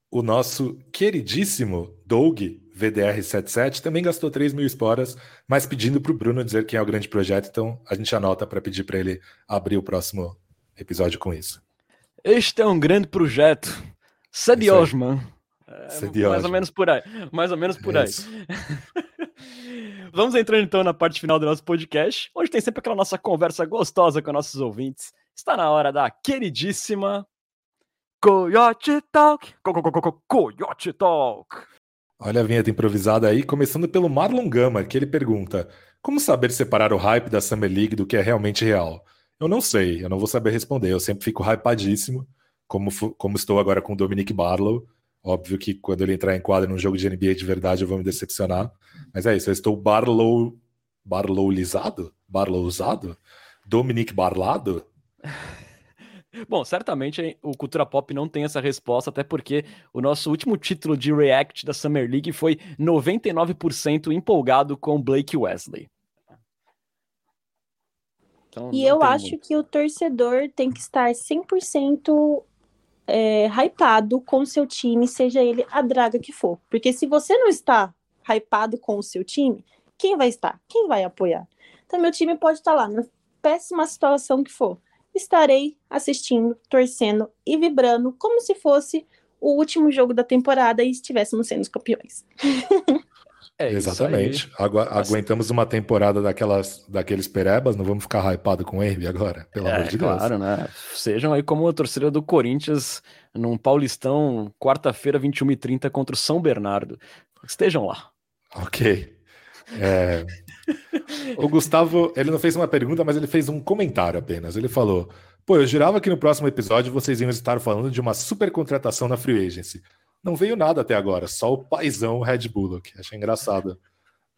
o nosso queridíssimo Doug VDR77 também gastou 3 mil esporas, mas pedindo para o Bruno dizer quem é o grande projeto, então a gente anota para pedir para ele abrir o próximo episódio com isso. Este é um grande projeto. Sadi Osman. É, mais ou menos por aí. Mais ou menos por aí. *laughs* Vamos entrando então na parte final do nosso podcast, onde tem sempre aquela nossa conversa gostosa com nossos ouvintes. Está na hora da queridíssima Coyote Talk. Co -co -co Coyote Talk. Olha a vinheta improvisada aí, começando pelo Marlon Gama, que ele pergunta: Como saber separar o hype da Summer League do que é realmente real? Eu não sei, eu não vou saber responder. Eu sempre fico hypadíssimo, como, como estou agora com o Dominic Barlow. Óbvio que quando ele entrar em quadra num jogo de NBA de verdade eu vou me decepcionar. Mas é isso, eu estou Barlow. Barlowizado? Barlowzado? Dominic Barlado? *laughs* Bom, certamente o Cultura Pop não tem essa resposta, até porque o nosso último título de React da Summer League foi 99% empolgado com Blake Wesley. Então, e eu acho muito. que o torcedor tem que estar 100% é, hypado com o seu time, seja ele a draga que for. Porque se você não está hypado com o seu time, quem vai estar? Quem vai apoiar? Então, meu time pode estar lá, na péssima situação que for estarei assistindo, torcendo e vibrando como se fosse o último jogo da temporada e estivéssemos sendo os campeões. *laughs* É Exatamente. Agu assim. aguentamos uma temporada daquelas, daqueles perebas, não vamos ficar hypado com ele agora, pelo é, amor de Deus. Claro, né? Sejam aí como a torcida do Corinthians num Paulistão, quarta-feira, 21h30 contra o São Bernardo. Estejam lá. Ok. É... *laughs* o Gustavo, ele não fez uma pergunta, mas ele fez um comentário apenas. Ele falou: Pô, eu jurava que no próximo episódio vocês iam estar falando de uma super contratação na Free Agency. Não veio nada até agora, só o paizão Red Bullock. Achei engraçado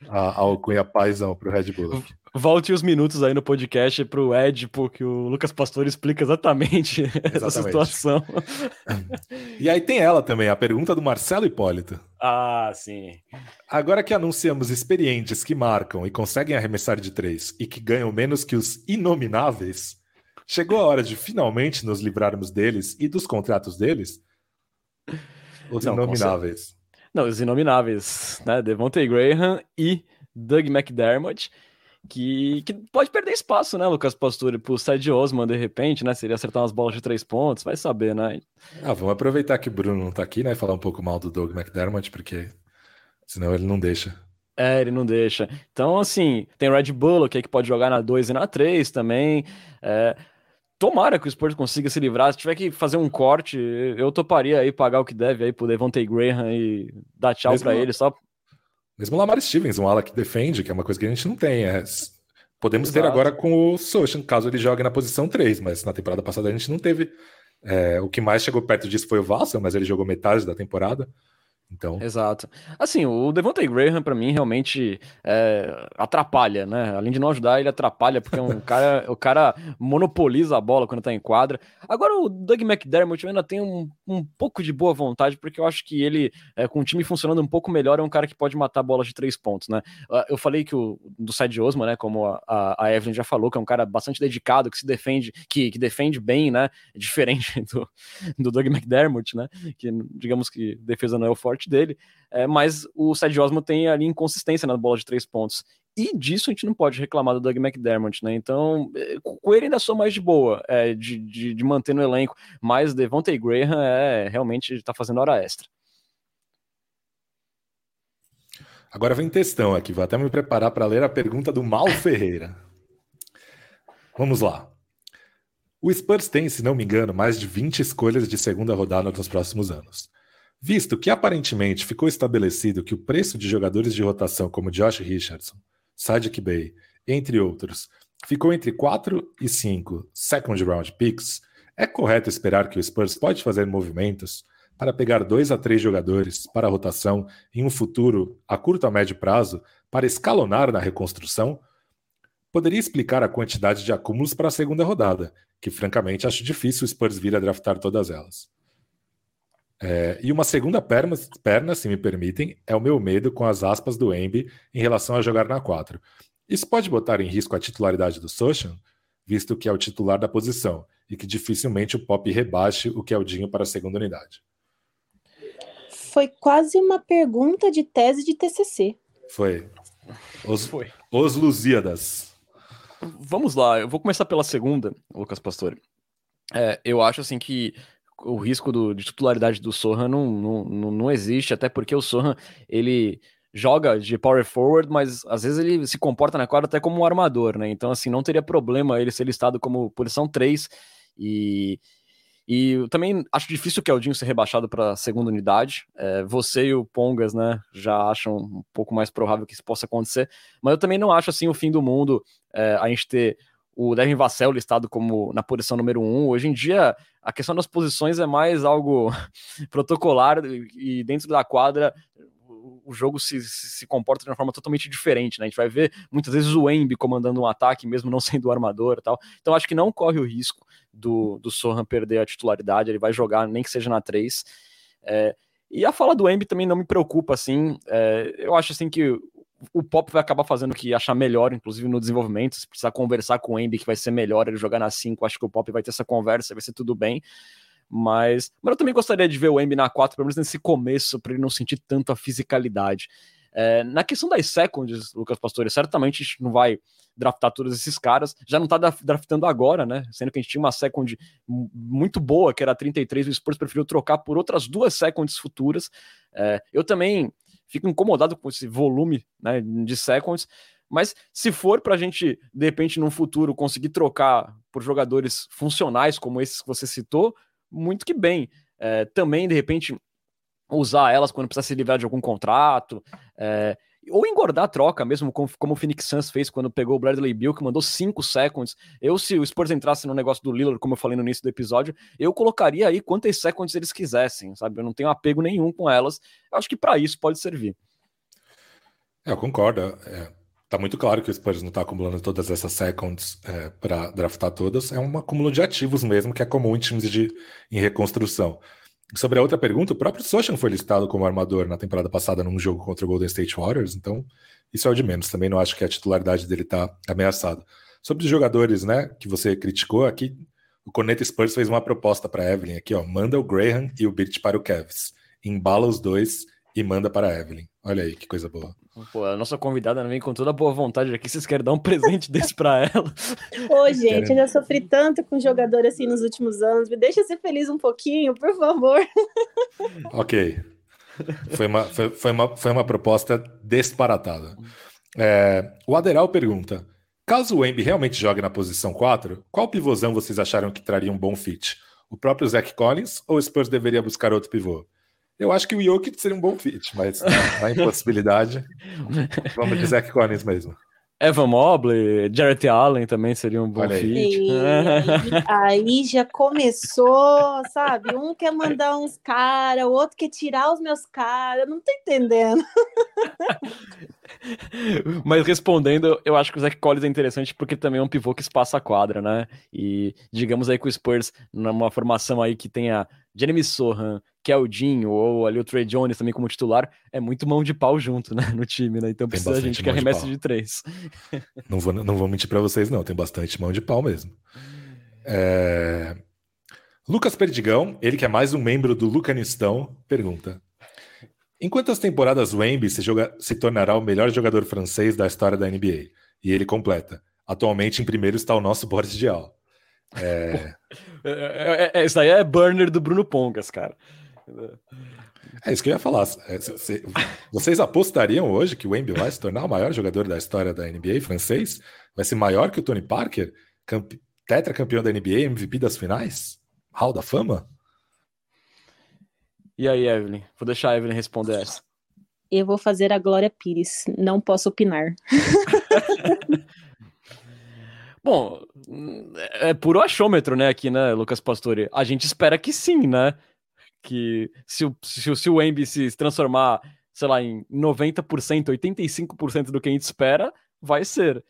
a, a alcunha paizão pro Red Bullock. Volte os minutos aí no podcast pro Ed, porque o Lucas Pastor explica exatamente, *laughs* exatamente. essa situação. *laughs* E aí tem ela também, a pergunta do Marcelo Hipólito. Ah, sim. Agora que anunciamos experientes que marcam e conseguem arremessar de três e que ganham menos que os inomináveis, chegou a hora de finalmente nos livrarmos deles e dos contratos deles? Os Não, inomináveis. Não, os inomináveis, né? Devontae Graham e Doug McDermott que, que pode perder espaço, né, Lucas Pastore, pro Side Osman, de repente, né? Seria acertar umas bolas de três pontos, vai saber, né? Ah, vamos aproveitar que o Bruno não tá aqui, né? E falar um pouco mal do Doug McDermott, porque senão ele não deixa. É, ele não deixa. Então, assim, tem o Red Bull, que, é que pode jogar na 2 e na 3 também. É, tomara que o Spurs consiga se livrar. Se tiver que fazer um corte, eu toparia aí pagar o que deve aí pro Devontae Graham e dar tchau para ele, só mesmo o Lamar Stevens, um ala que defende, que é uma coisa que a gente não tem. É... Podemos Exato. ter agora com o Sochan, caso ele jogue na posição 3, mas na temporada passada a gente não teve. É... o que mais chegou perto disso foi o Vassell, mas ele jogou metade da temporada. Então... Exato. Assim, o Devontae Graham, para mim, realmente é, atrapalha, né? Além de não ajudar, ele atrapalha, porque é um *laughs* cara, o cara monopoliza a bola quando tá em quadra. Agora, o Doug McDermott ainda tem um, um pouco de boa vontade, porque eu acho que ele, é, com o time funcionando um pouco melhor, é um cara que pode matar bolas de três pontos, né? Ah, eu falei que o do Side Osma, né? Como a, a Evelyn já falou, que é um cara bastante dedicado, que se defende, que, que defende bem, né? *laughs* Diferente do, do Doug McDermott, né? Que digamos que defesa não é o forte forte dele, é, mas o Sed Osmo tem ali inconsistência na bola de três pontos. E disso a gente não pode reclamar do Doug McDermott, né? Então, é, com ele ainda sou mais de boa, é, de, de, de, manter no elenco, mas Devontae Graham é realmente está fazendo hora extra. Agora vem textão aqui, vou até me preparar para ler a pergunta do Mal *laughs* Ferreira. Vamos lá. O Spurs tem, se não me engano, mais de 20 escolhas de segunda rodada nos próximos anos. Visto que aparentemente ficou estabelecido que o preço de jogadores de rotação como Josh Richardson, Sadiq Bey, entre outros, ficou entre 4 e 5 second round picks, é correto esperar que o Spurs pode fazer movimentos para pegar dois a três jogadores para a rotação em um futuro a curto a médio prazo para escalonar na reconstrução? Poderia explicar a quantidade de acúmulos para a segunda rodada, que francamente acho difícil o Spurs vir a draftar todas elas. É, e uma segunda perna, perna, se me permitem, é o meu medo com as aspas do Embi em relação a jogar na 4. Isso pode botar em risco a titularidade do Sochan, visto que é o titular da posição, e que dificilmente o Pop rebaixe o Keldinho para a segunda unidade. Foi quase uma pergunta de tese de TCC. Foi. Os, Foi. Os Lusíadas. Vamos lá, eu vou começar pela segunda, Lucas Pastore. É, eu acho assim que o risco do, de titularidade do Sohan não, não, não existe, até porque o Sohan, ele joga de power forward, mas às vezes ele se comporta na quadra até como um armador, né? Então, assim, não teria problema ele ser listado como posição 3 e... E eu também acho difícil que o Eldinho ser rebaixado para a segunda unidade. É, você e o Pongas, né, já acham um pouco mais provável que isso possa acontecer. Mas eu também não acho assim o fim do mundo é, a gente ter o Devin Vassell listado como na posição número um. Hoje em dia, a questão das posições é mais algo *laughs* protocolar e dentro da quadra o jogo se, se comporta de uma forma totalmente diferente, né? A gente vai ver muitas vezes o Embi comandando um ataque, mesmo não *laughs* sendo o armador e tal. Então acho que não corre o risco do, do Sohan perder a titularidade, ele vai jogar nem que seja na 3. É, e a fala do Embi também não me preocupa, assim. É, eu acho assim que o Pop vai acabar fazendo o que achar melhor, inclusive no desenvolvimento. Se precisar conversar com o Embi, que vai ser melhor ele jogar na 5, acho que o Pop vai ter essa conversa, vai ser tudo bem. Mas, mas eu também gostaria de ver o Embi na 4, pelo menos nesse começo, para ele não sentir tanto a fisicalidade. É, na questão das seconds, Lucas Pastore, certamente a gente não vai draftar todos esses caras. Já não está draftando agora, né? Sendo que a gente tinha uma second muito boa, que era 33, o Spurs preferiu trocar por outras duas seconds futuras. É, eu também fico incomodado com esse volume né, de seconds. Mas se for para a gente, de repente, no futuro, conseguir trocar por jogadores funcionais como esses que você citou, muito que bem. É, também, de repente, usar elas quando precisar se livrar de algum contrato. É, ou engordar a troca mesmo, como, como o Phoenix Suns fez quando pegou o Bradley Bill, que mandou 5 seconds. Eu, se o Spurs entrasse no negócio do Lillard, como eu falei no início do episódio, eu colocaria aí quantas seconds eles quisessem, sabe? Eu não tenho apego nenhum com elas. Eu acho que para isso pode servir. É, eu concordo. É, tá muito claro que o Spurs não está acumulando todas essas seconds é, para draftar todas. É um acúmulo de ativos mesmo, que é comum em times de, em reconstrução. Sobre a outra pergunta, o próprio Sochan foi listado como armador na temporada passada num jogo contra o Golden State Warriors, então isso é o de menos. Também não acho que a titularidade dele está ameaçada. Sobre os jogadores, né, que você criticou aqui, o Corneta Spurs fez uma proposta para Evelyn aqui, ó, manda o Graham e o Birt para o Cavs, embala os dois e manda para a Evelyn. Olha aí que coisa boa. Pô, a nossa convidada vem com toda a boa vontade aqui. Vocês querem dar um presente desse para ela? *laughs* Ô, gente, eu já sofri tanto com jogador assim nos últimos anos. Me deixa ser feliz um pouquinho, por favor. *laughs* Ok. Foi uma, foi, foi uma, foi uma proposta disparatada. É, o Aderal pergunta: caso o Embi realmente jogue na posição 4, qual pivôzão vocês acharam que traria um bom fit? O próprio Zach Collins ou o Spurs deveria buscar outro pivô? Eu acho que o Jokic seria um bom fit, mas na impossibilidade, *laughs* vamos de Zach Collins mesmo. Evan Mobley, Jarrett Allen também seria um bom Olha aí. fit. E aí, aí já começou, sabe? Um quer mandar uns caras, o outro quer tirar os meus caras. Eu não tô entendendo. *laughs* Mas respondendo, eu acho que o Zach Collins é interessante porque também é um pivô que espaça a quadra, né? E digamos aí que o Spurs, numa formação aí que tenha Jeremy Sohan, Keldinho ou ali o Trey Jones também como titular, é muito mão de pau junto, né? No time, né? Então Tem precisa bastante gente que mão de de três. Não vou, não vou mentir pra vocês, não. Tem bastante mão de pau mesmo. É, Lucas Perdigão, ele que é mais um membro do Lucanistão, pergunta: Em quantas temporadas Wemby se, joga- se tornará o melhor jogador francês da história da NBA? E ele completa: Atualmente em primeiro está o nosso *laughs* Boris Diaw. É, É, é, é, isso aí é burner do Bruno Pongas, cara. é isso que eu ia falar. É, vocês apostariam hoje que o Wemby vai se tornar o maior jogador da história da NBA francês? Vai ser maior que o Tony Parker? Campe- Tetracampeão da NBA, MVP das finais? Hall da Fama? E aí, Evelyn? Vou deixar a Evelyn responder essa. Eu vou fazer a Glória Pires. Não posso opinar. *laughs* Bom, é puro achômetro, né, aqui, né, Lucas Pastore? A gente espera que sim, né? Que se o, se, o- se o Embi se transformar, sei lá, em 90%, 85% do que a gente espera, vai ser.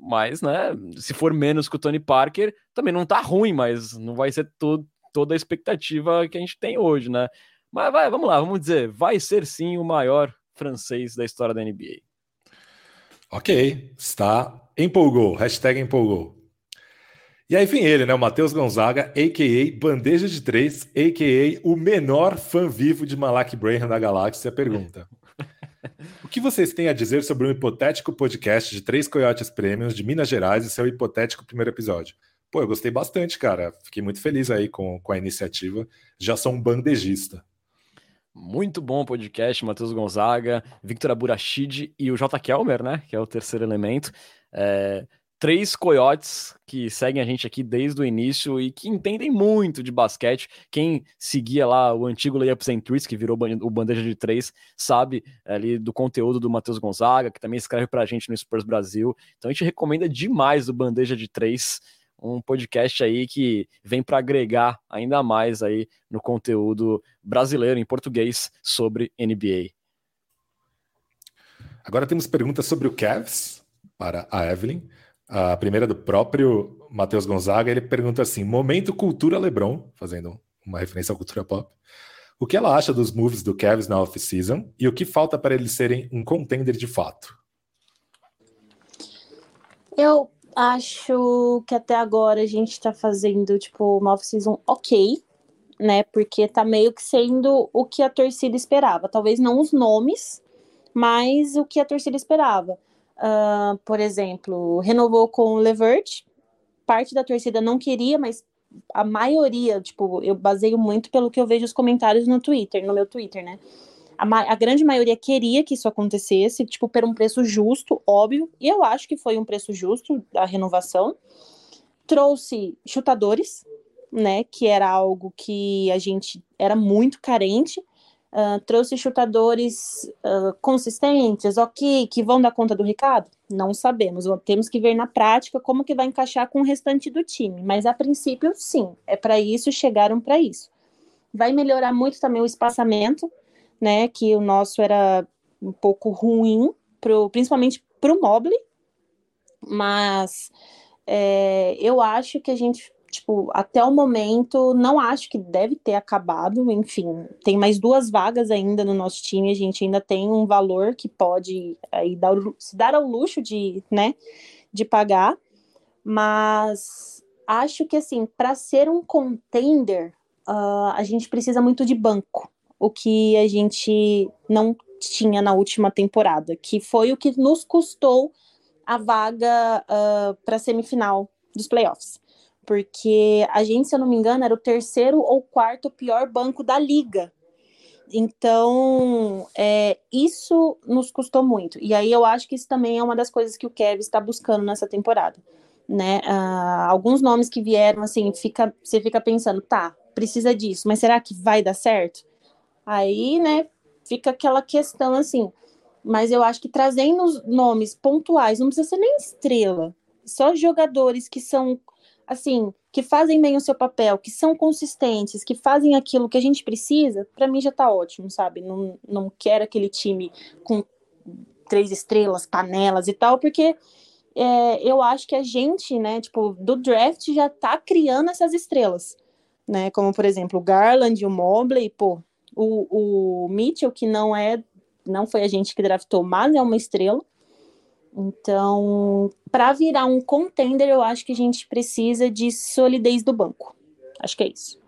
Mas, né, se for menos que o Tony Parker, também não tá ruim, mas não vai ser to toda a expectativa que a gente tem hoje, né? Mas vai, vamos lá, vamos dizer, vai ser sim o maior francês da história da NBA. Ok, está. Empolgou, hashtag empolgou. E aí vem ele, né? O Matheus Gonzaga, a.k.a. Bandeja de Três, a.k.a. o menor fã vivo de Malak Braham da galáxia, pergunta. O que vocês têm a dizer sobre um hipotético podcast de Três Coiotes Prêmios de Minas Gerais e seu hipotético primeiro episódio? Pô, eu gostei bastante, cara. Fiquei muito feliz aí com, com a iniciativa. Já sou um bandejista. Muito bom podcast, Matheus Gonzaga, Victor Aburachid e o J. Kelmer, né? Que é o terceiro elemento. É, três coiotes que seguem a gente aqui desde o início e que entendem muito de basquete. Quem seguia lá o antigo Layup Centuries, que virou o Bandeja de Três, sabe ali do conteúdo do Matheus Gonzaga, que também escreve pra gente no Spurs Brasil. Então a gente recomenda demais o Bandeja de Três, um podcast aí que vem para agregar ainda mais aí no conteúdo brasileiro em português sobre NBA. Agora temos perguntas sobre o Cavs para a Evelyn. A primeira do próprio Matheus Gonzaga. Ele pergunta assim: Momento Cultura Lebron, fazendo uma referência à cultura pop. O que ela acha dos moves do Cavs na off-season e o que falta para eles serem um contender de fato? Eu acho que até agora a gente tá fazendo, tipo, uma off-season ok, né? Porque tá meio que sendo o que a torcida esperava. Talvez não os nomes, mas o que a torcida esperava. Ah, por exemplo, renovou com o Levert. Parte da torcida não queria, mas a maioria, tipo, eu baseio muito pelo que eu vejo os comentários no Twitter, no meu Twitter, né? A, ma- a grande maioria queria que isso acontecesse, tipo, por um preço justo, óbvio, e eu acho que foi um preço justo a renovação. Trouxe chutadores, né, que era algo que a gente era muito carente. Ah, trouxe chutadores ah, consistentes, ok, que vão dar conta do recado? Não sabemos. Temos que ver na prática como que vai encaixar com o restante do time. Mas a princípio, sim, é para isso, chegaram para isso. Vai melhorar muito também o espaçamento, né? Que o nosso era um pouco ruim, pro, principalmente para o Mobley. Mas é, eu acho que a gente, tipo, até o momento, não acho que deve ter acabado. Enfim, tem mais duas vagas ainda no nosso time. A gente ainda tem um valor que pode aí dar, se dar ao luxo de, né, de pagar. Mas acho que assim, para ser um contender, ah, a gente precisa muito de banco, o que a gente não tinha na última temporada, que foi o que nos custou a vaga para semifinal dos playoffs. Porque a gente, se eu não me engano, era o terceiro ou quarto pior banco da liga. Então, é, isso nos custou muito. E aí eu acho que isso também é uma das coisas que o Kevin está buscando nessa temporada. Né? Ah, alguns nomes que vieram, assim, fica, você fica pensando, tá, precisa disso, mas será que vai dar certo? Aí, né, fica aquela questão assim. Mas eu acho que trazendo nomes pontuais, não precisa ser nem estrela, só jogadores que são assim, que fazem bem o seu papel, que são consistentes, que fazem aquilo que a gente precisa, para mim já tá ótimo, sabe? Não, não quero aquele time com três estrelas, panelas e tal, porque é, eu acho que a gente, né, tipo, do draft já tá criando essas estrelas, né? Como, por exemplo, o Garland, o Mobley, pô, o, o Mitchell, que não é, não foi a gente que draftou, mas é uma estrela. Então, para virar um contender, eu acho que a gente precisa de solidez do banco. Acho que é isso.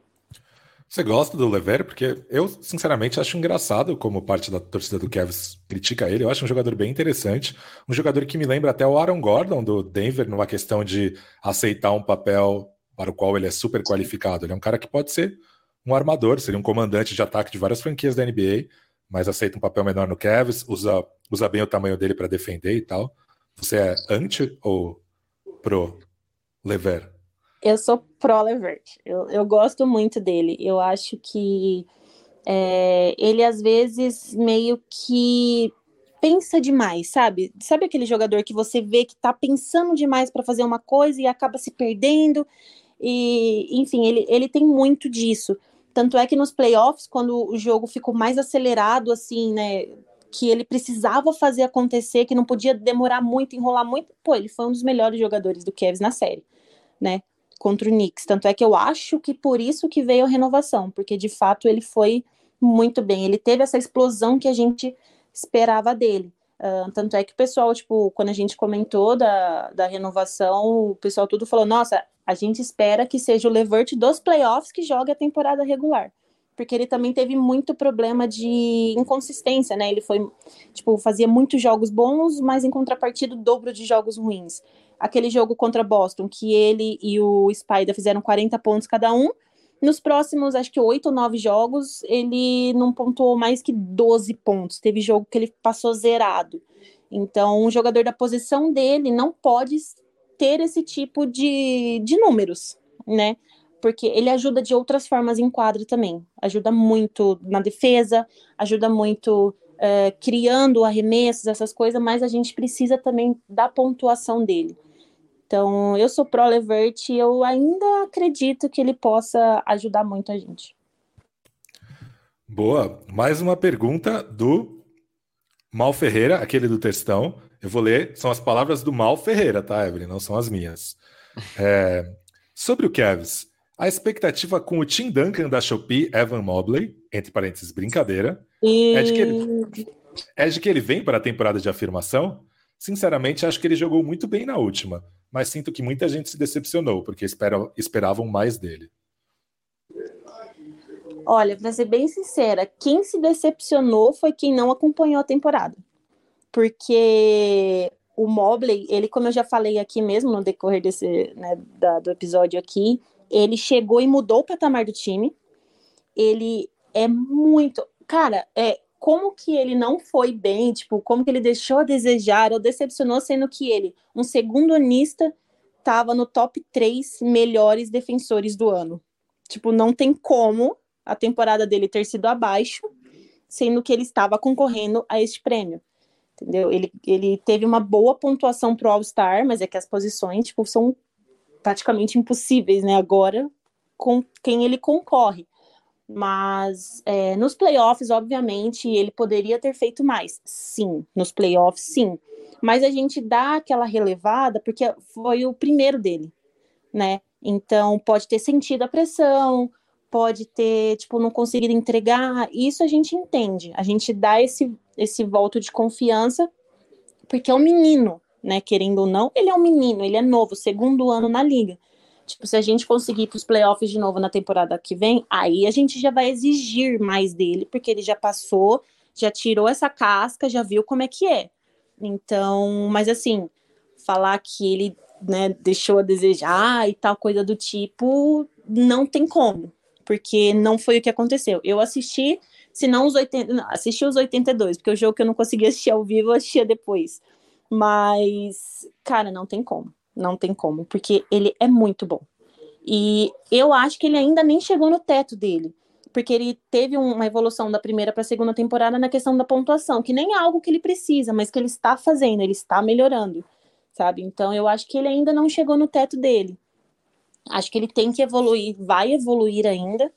Você gosta do Lever? Porque eu, sinceramente, acho engraçado como parte da torcida do Cavs critica ele. Eu acho um jogador bem interessante. Um jogador que me lembra até o Aaron Gordon do Denver, numa questão de aceitar um papel para o qual ele é super qualificado. Ele é um cara que pode ser um armador, seria um comandante de ataque de várias franquias da NBA, mas aceita um papel menor no Cavs, usa, usa bem o tamanho dele para defender e tal. Você é anti ou pro Lever? Eu sou pro Levert. Eu, eu gosto muito dele. Eu acho que é, ele às vezes meio que pensa demais, sabe? Sabe aquele jogador que você vê que tá pensando demais para fazer uma coisa e acaba se perdendo? E, enfim, ele, ele tem muito disso. Tanto é que nos playoffs, quando o jogo ficou mais acelerado, assim, né? Que ele precisava fazer acontecer, que não podia demorar muito, enrolar muito. Pô, ele foi um dos melhores jogadores do Cavs na série, né? Contra o Knicks. Tanto é que eu acho que por isso que veio a renovação, porque de fato ele foi muito bem. Ele teve essa explosão que a gente esperava dele. Uh, tanto é que o pessoal, tipo, quando a gente comentou da, da renovação, o pessoal tudo falou: nossa, a gente espera que seja o Levert dos playoffs que joga a temporada regular. Porque ele também teve muito problema de inconsistência, né? Ele foi, tipo, fazia muitos jogos bons, mas em contrapartida o dobro de jogos ruins. Aquele jogo contra Boston, que ele e o Spider fizeram 40 pontos cada um. Nos próximos, acho que oito ou nove jogos, ele não pontuou mais que 12 pontos. Teve jogo que ele passou zerado. Então, um jogador da posição dele não pode ter esse tipo de, de números, né? Porque ele ajuda de outras formas em quadro também. Ajuda muito na defesa, ajuda muito é, criando arremessos, essas coisas, mas a gente precisa também da pontuação dele. Então, eu sou pro Levert e eu ainda acredito que ele possa ajudar muito a gente. Boa. Mais uma pergunta do Mal Ferreira, aquele do textão. Eu vou ler, são as palavras do Mal Ferreira, tá, Evelyn? Não são as minhas. É, sobre o Cavs, a expectativa com o Tim Duncan da Shopee, Evan Mobley, entre parênteses, brincadeira, e... é, de que ele, é de que ele vem para a temporada de afirmação? Sinceramente, acho que ele jogou muito bem na última, mas sinto que muita gente se decepcionou, porque espera, esperavam mais dele. Olha, para ser bem sincera, quem se decepcionou foi quem não acompanhou a temporada porque o Mobley, ele, como eu já falei aqui mesmo no decorrer desse, né, da, do episódio aqui, ele chegou e mudou o patamar do time. Ele é muito. Cara, é, como que ele não foi bem, tipo, como que ele deixou a desejar ou decepcionou, sendo que ele, um segundo anista, estava no top 3 melhores defensores do ano. Tipo, não tem como a temporada dele ter sido abaixo, sendo que ele estava concorrendo a este prêmio entendeu? Ele, ele teve uma boa pontuação pro All-Star, mas é que as posições, tipo, são praticamente impossíveis, né, agora, com quem ele concorre. Mas é, nos playoffs, obviamente, ele poderia ter feito mais. Sim, nos playoffs, sim. Mas a gente dá aquela relevada porque foi o primeiro dele, né? Então pode ter sentido a pressão, pode ter, tipo, não conseguido entregar. Isso a gente entende. A gente dá esse esse voto de confiança, porque é um menino, né? Querendo ou não, ele é um menino, ele é novo, segundo ano na liga. Tipo, se a gente conseguir para os playoffs de novo na temporada que vem, aí a gente já vai exigir mais dele, porque ele já passou, já tirou essa casca, já viu como é que é. Então, mas assim, falar que ele né, deixou a desejar e tal coisa do tipo, não tem como, porque não foi o que aconteceu. Eu assisti se não os 80, não, assisti os 82, porque o jogo que eu não conseguia *laughs* assistir ao vivo, eu assistia depois. Mas, cara, não tem como. Não tem como, porque ele é muito bom. E eu acho que ele ainda nem chegou no teto dele. porque ele teve uma evolução da primeira para a segunda temporada na questão da pontuação, que nem é algo que ele precisa, mas que ele está fazendo, ele está melhorando, sabe? Então eu acho que ele ainda não chegou no teto dele. Acho que ele tem que evoluir, vai evoluir ainda,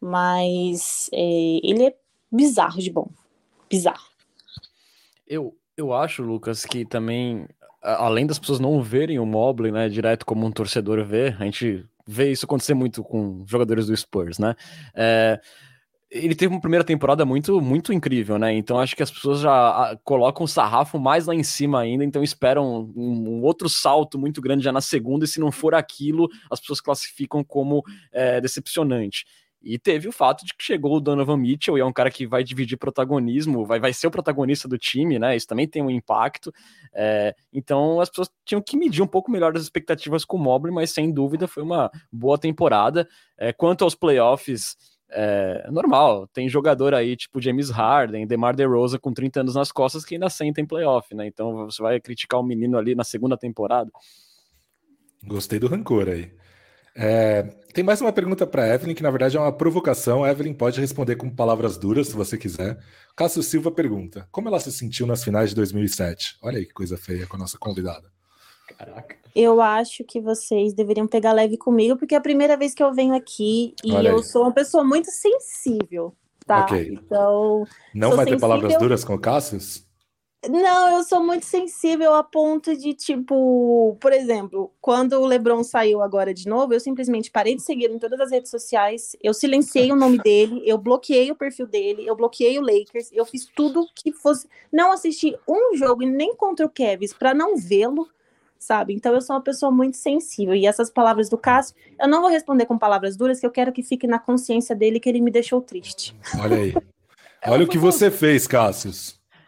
mas é, ele é bizarro de bom. Bizarro. Eu, eu acho, Lucas, que também, além das pessoas não verem o Mobley, né, direto como um torcedor vê, a gente vê isso acontecer muito com jogadores do Spurs, né? É, ele teve uma primeira temporada muito, muito incrível, né? Então acho que as pessoas já colocam o sarrafo mais lá em cima ainda, então esperam um, um outro salto muito grande já na segunda, e se não for aquilo, as pessoas classificam como é, decepcionante. E teve o fato de que chegou o Donovan Mitchell, e é um cara que vai dividir protagonismo, vai, vai ser o protagonista do time, né? Isso também tem um impacto. É, então as pessoas tinham que medir um pouco melhor as expectativas com o Mobley, mas sem dúvida foi uma boa temporada. É, quanto aos playoffs, é normal, tem jogador aí tipo James Harden, DeMar DeRozan com 30 anos nas costas que ainda sentem playoff, né? Então você vai criticar o menino ali na segunda temporada. Gostei do rancor aí. É, tem mais uma pergunta para Evelyn, que na verdade é uma provocação. A Evelyn pode responder com palavras duras, se você quiser. Cássio Silva pergunta: Como ela se sentiu nas finais de 2007? Olha aí que coisa feia com a nossa convidada. Caraca. Eu acho que vocês deveriam pegar leve comigo, porque é a primeira vez que eu venho aqui e Olha eu aí. sou uma pessoa muito sensível, tá? Okay. Então. Não vai ter palavras duras com o Cássio? Não, eu sou muito sensível a ponto de, tipo, por exemplo, quando o LeBron saiu agora de novo, eu simplesmente parei de seguir em todas as redes sociais, eu silenciei o nome *laughs* dele, eu bloqueei o perfil dele, eu bloqueei o Lakers, eu fiz tudo que fosse. Não assisti um jogo e nem contra o Kevs para não vê-lo, sabe? Então eu sou uma pessoa muito sensível. E essas palavras do Cássio, eu não vou responder com palavras duras, que eu quero que fique na consciência dele que ele me deixou triste. Olha aí. Olha o que você fez, Cássio.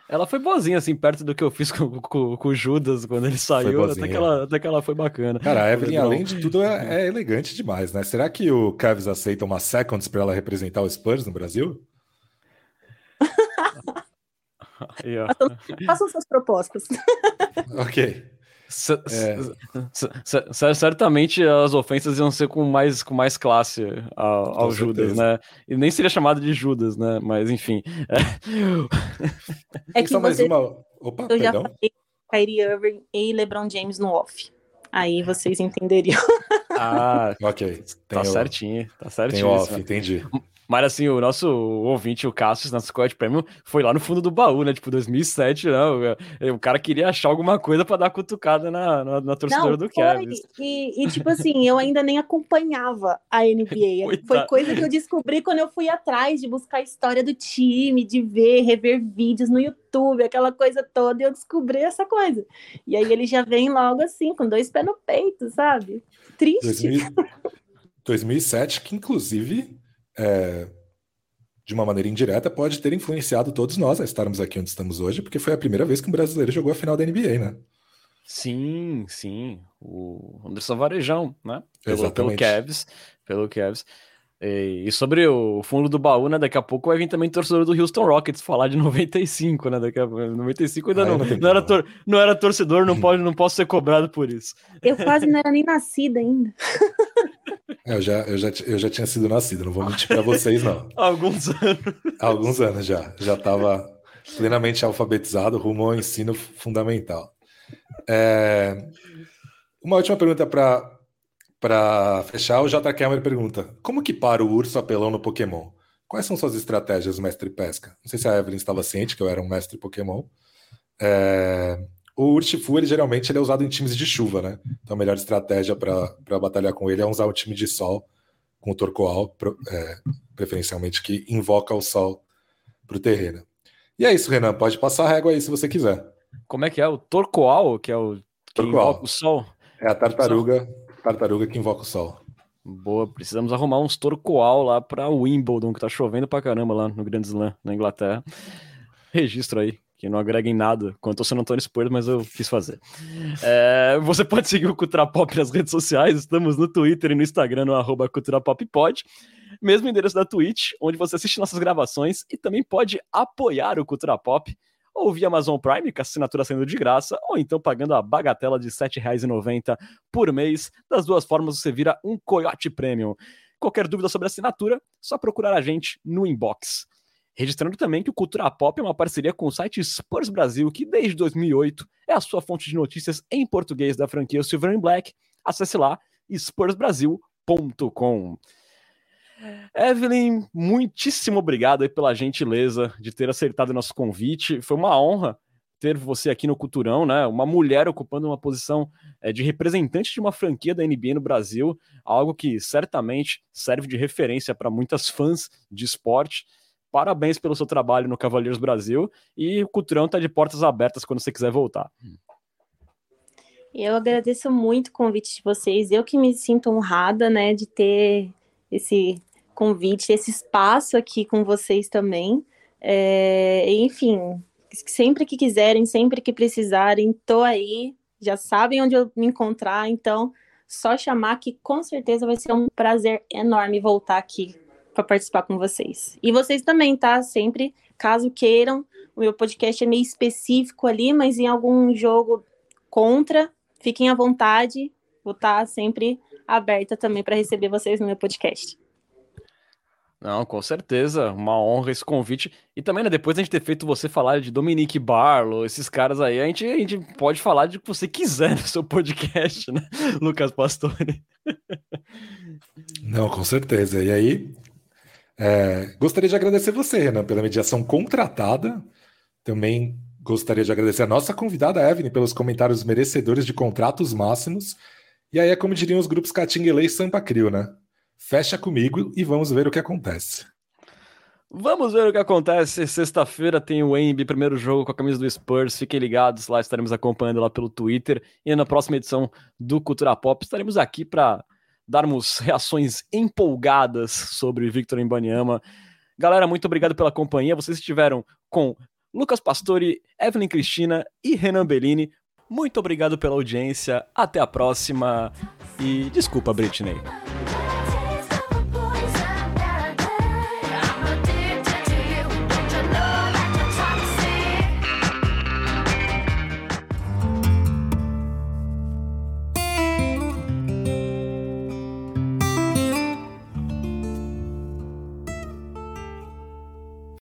Ela foi boazinha, assim, perto do que eu fiz *laughs* com, com, com o Judas quando ele saiu. Até que, ela, até que ela foi bacana. Cara, a Evelyn, além de tudo, é, é, elegante demais, né? Será que o Cavs aceita uma seconds para ela representar o Spurs no Brasil? *laughs* Façam suas propostas. *laughs* ok. É. Certamente as ofensas iam ser com mais, com mais classe ao, ao Judas, né? E nem seria chamado de Judas, né? Mas enfim. É, é que só mais uma. Opa, eu perdão. já falei Kyrie Irving e LeBron James no off. Aí vocês entenderiam. Ah, ok. Tem tá o... certinho, tá certinho. Tem off, entendi. Mas assim, o nosso ouvinte, o Cassius, na Squad Premium, foi lá no fundo do baú, né? Tipo, 2007, não. Né? O cara queria achar alguma coisa para dar cutucada na, na, na torcedora não, do Kevin. E, e, tipo assim, eu ainda nem acompanhava a NBA. *laughs* foi coisa que eu descobri quando eu fui atrás de buscar a história do time, de ver, rever vídeos no YouTube, aquela coisa toda, e eu descobri essa coisa. E aí ele já vem logo assim, com dois pés no peito, sabe? Triste. 2000, 2007, que inclusive é, de uma maneira indireta, pode ter influenciado todos nós a estarmos aqui onde estamos hoje, porque foi a primeira vez que um brasileiro jogou a final da NBA, né? Sim, sim. O Anderson Varejão, né? Pelo, Exatamente. pelo Cavs. Pelo Cavs. E, sobre o fundo do baú, né? Daqui a pouco vai vir também torcedor do Houston Rockets falar de *laughs* 95, né? Daqui a 95 ainda ah, não, não, era tor não era torcedor, não, pode, não posso ser cobrado por isso. Eu quase não era nem nascida ainda. *laughs* Eu já, eu já, eu já tinha sido nascido, não vou mentir para vocês, não. *laughs* Alguns anos. Alguns anos já. Já estava plenamente alfabetizado rumo ao ensino fundamental. É... Uma última pergunta para fechar. O J. Cameron pergunta: Como que para o urso apelão no Pokémon? Quais são suas estratégias, mestre pesca? Não sei se a Evelyn estava ciente que eu era um mestre Pokémon. É... O Urshifu, ele geralmente ele é usado em times de chuva, né? Então a melhor estratégia para batalhar com ele é usar o time de sol com o Torcoal, é, preferencialmente que invoca o sol para o terreno. E é isso, Renan. Pode passar a régua aí se você quiser. Como é que é? O Torcoal, que é o que invoca o sol? É a tartaruga, tartaruga que invoca o sol. Boa, precisamos arrumar uns Torcoal lá para Wimbledon, que tá chovendo pra caramba lá no Grand Slam, na Inglaterra. Registro aí que não agrega em nada quanto ao San Antonio Spurs, mas eu quis fazer. *laughs* É, você pode seguir o Cultura Pop nas redes sociais, estamos no Twitter e no Instagram, no arroba Cultura Pop Pod. Mesmo endereço da Twitch, onde você assiste nossas gravações e também pode apoiar o Cultura Pop ou via Amazon Prime, com a assinatura sendo de graça, ou então pagando a bagatela de R$ 7,90 por mês. Das duas formas, você vira um Coyote Premium. Qualquer dúvida sobre assinatura, só procurar a gente no inbox. Registrando também que o Cultura Pop é uma parceria com o site Spurs Brasil, que desde 2008 é a sua fonte de notícias em português da franquia Silver and Black. Acesse lá spursbrasil.com. Evelyn, muitíssimo obrigado pela gentileza de ter acertado nosso convite. Foi uma honra ter você aqui no Culturão, né? Uma mulher ocupando uma posição é, de representante de uma franquia da NBA no Brasil, algo que certamente serve de referência para muitas fãs de esporte. Parabéns pelo seu trabalho no Cavaleiros Brasil e o Culturão está de portas abertas quando você quiser voltar. Eu agradeço muito o convite de vocês. Eu que me sinto honrada, né, de ter esse convite, esse espaço aqui com vocês também. É, enfim, sempre que quiserem, sempre que precisarem, tô aí, já sabem onde eu me encontrar, então só chamar que com certeza vai ser um prazer enorme voltar aqui para participar com vocês. E vocês também, tá? Sempre, caso queiram, o meu podcast é meio específico ali, mas em algum jogo contra, fiquem à vontade, vou estar tá sempre aberta também para receber vocês no meu podcast. Não, com certeza, uma honra esse convite. E também, né, depois a gente ter feito você falar de Dominique Barlow, esses caras aí, a gente, a gente pode falar de o que você quiser no seu podcast, né, *laughs* Lucas Pastore? Não, com certeza. E aí, é, gostaria de agradecer você, Renan, pela mediação contratada. Também gostaria de agradecer a nossa convidada, Evelyn, pelos comentários merecedores de contratos máximos. E aí é como diriam os grupos Catinguele e Sampa Crio, né? Fecha comigo e vamos ver o que acontece. Vamos ver o que acontece. Sexta-feira tem o Embi, primeiro jogo com a camisa do Spurs. Fiquem ligados, lá estaremos acompanhando lá pelo Twitter. E na próxima edição do Cultura Pop estaremos aqui para darmos reações empolgadas sobre Victor Embanyama. Galera, muito obrigado pela companhia. Vocês estiveram com Lucas Pastore, Evelyn Cristina e Renan Bellini. Muito obrigado pela audiência. Até a próxima. E desculpa, Britney.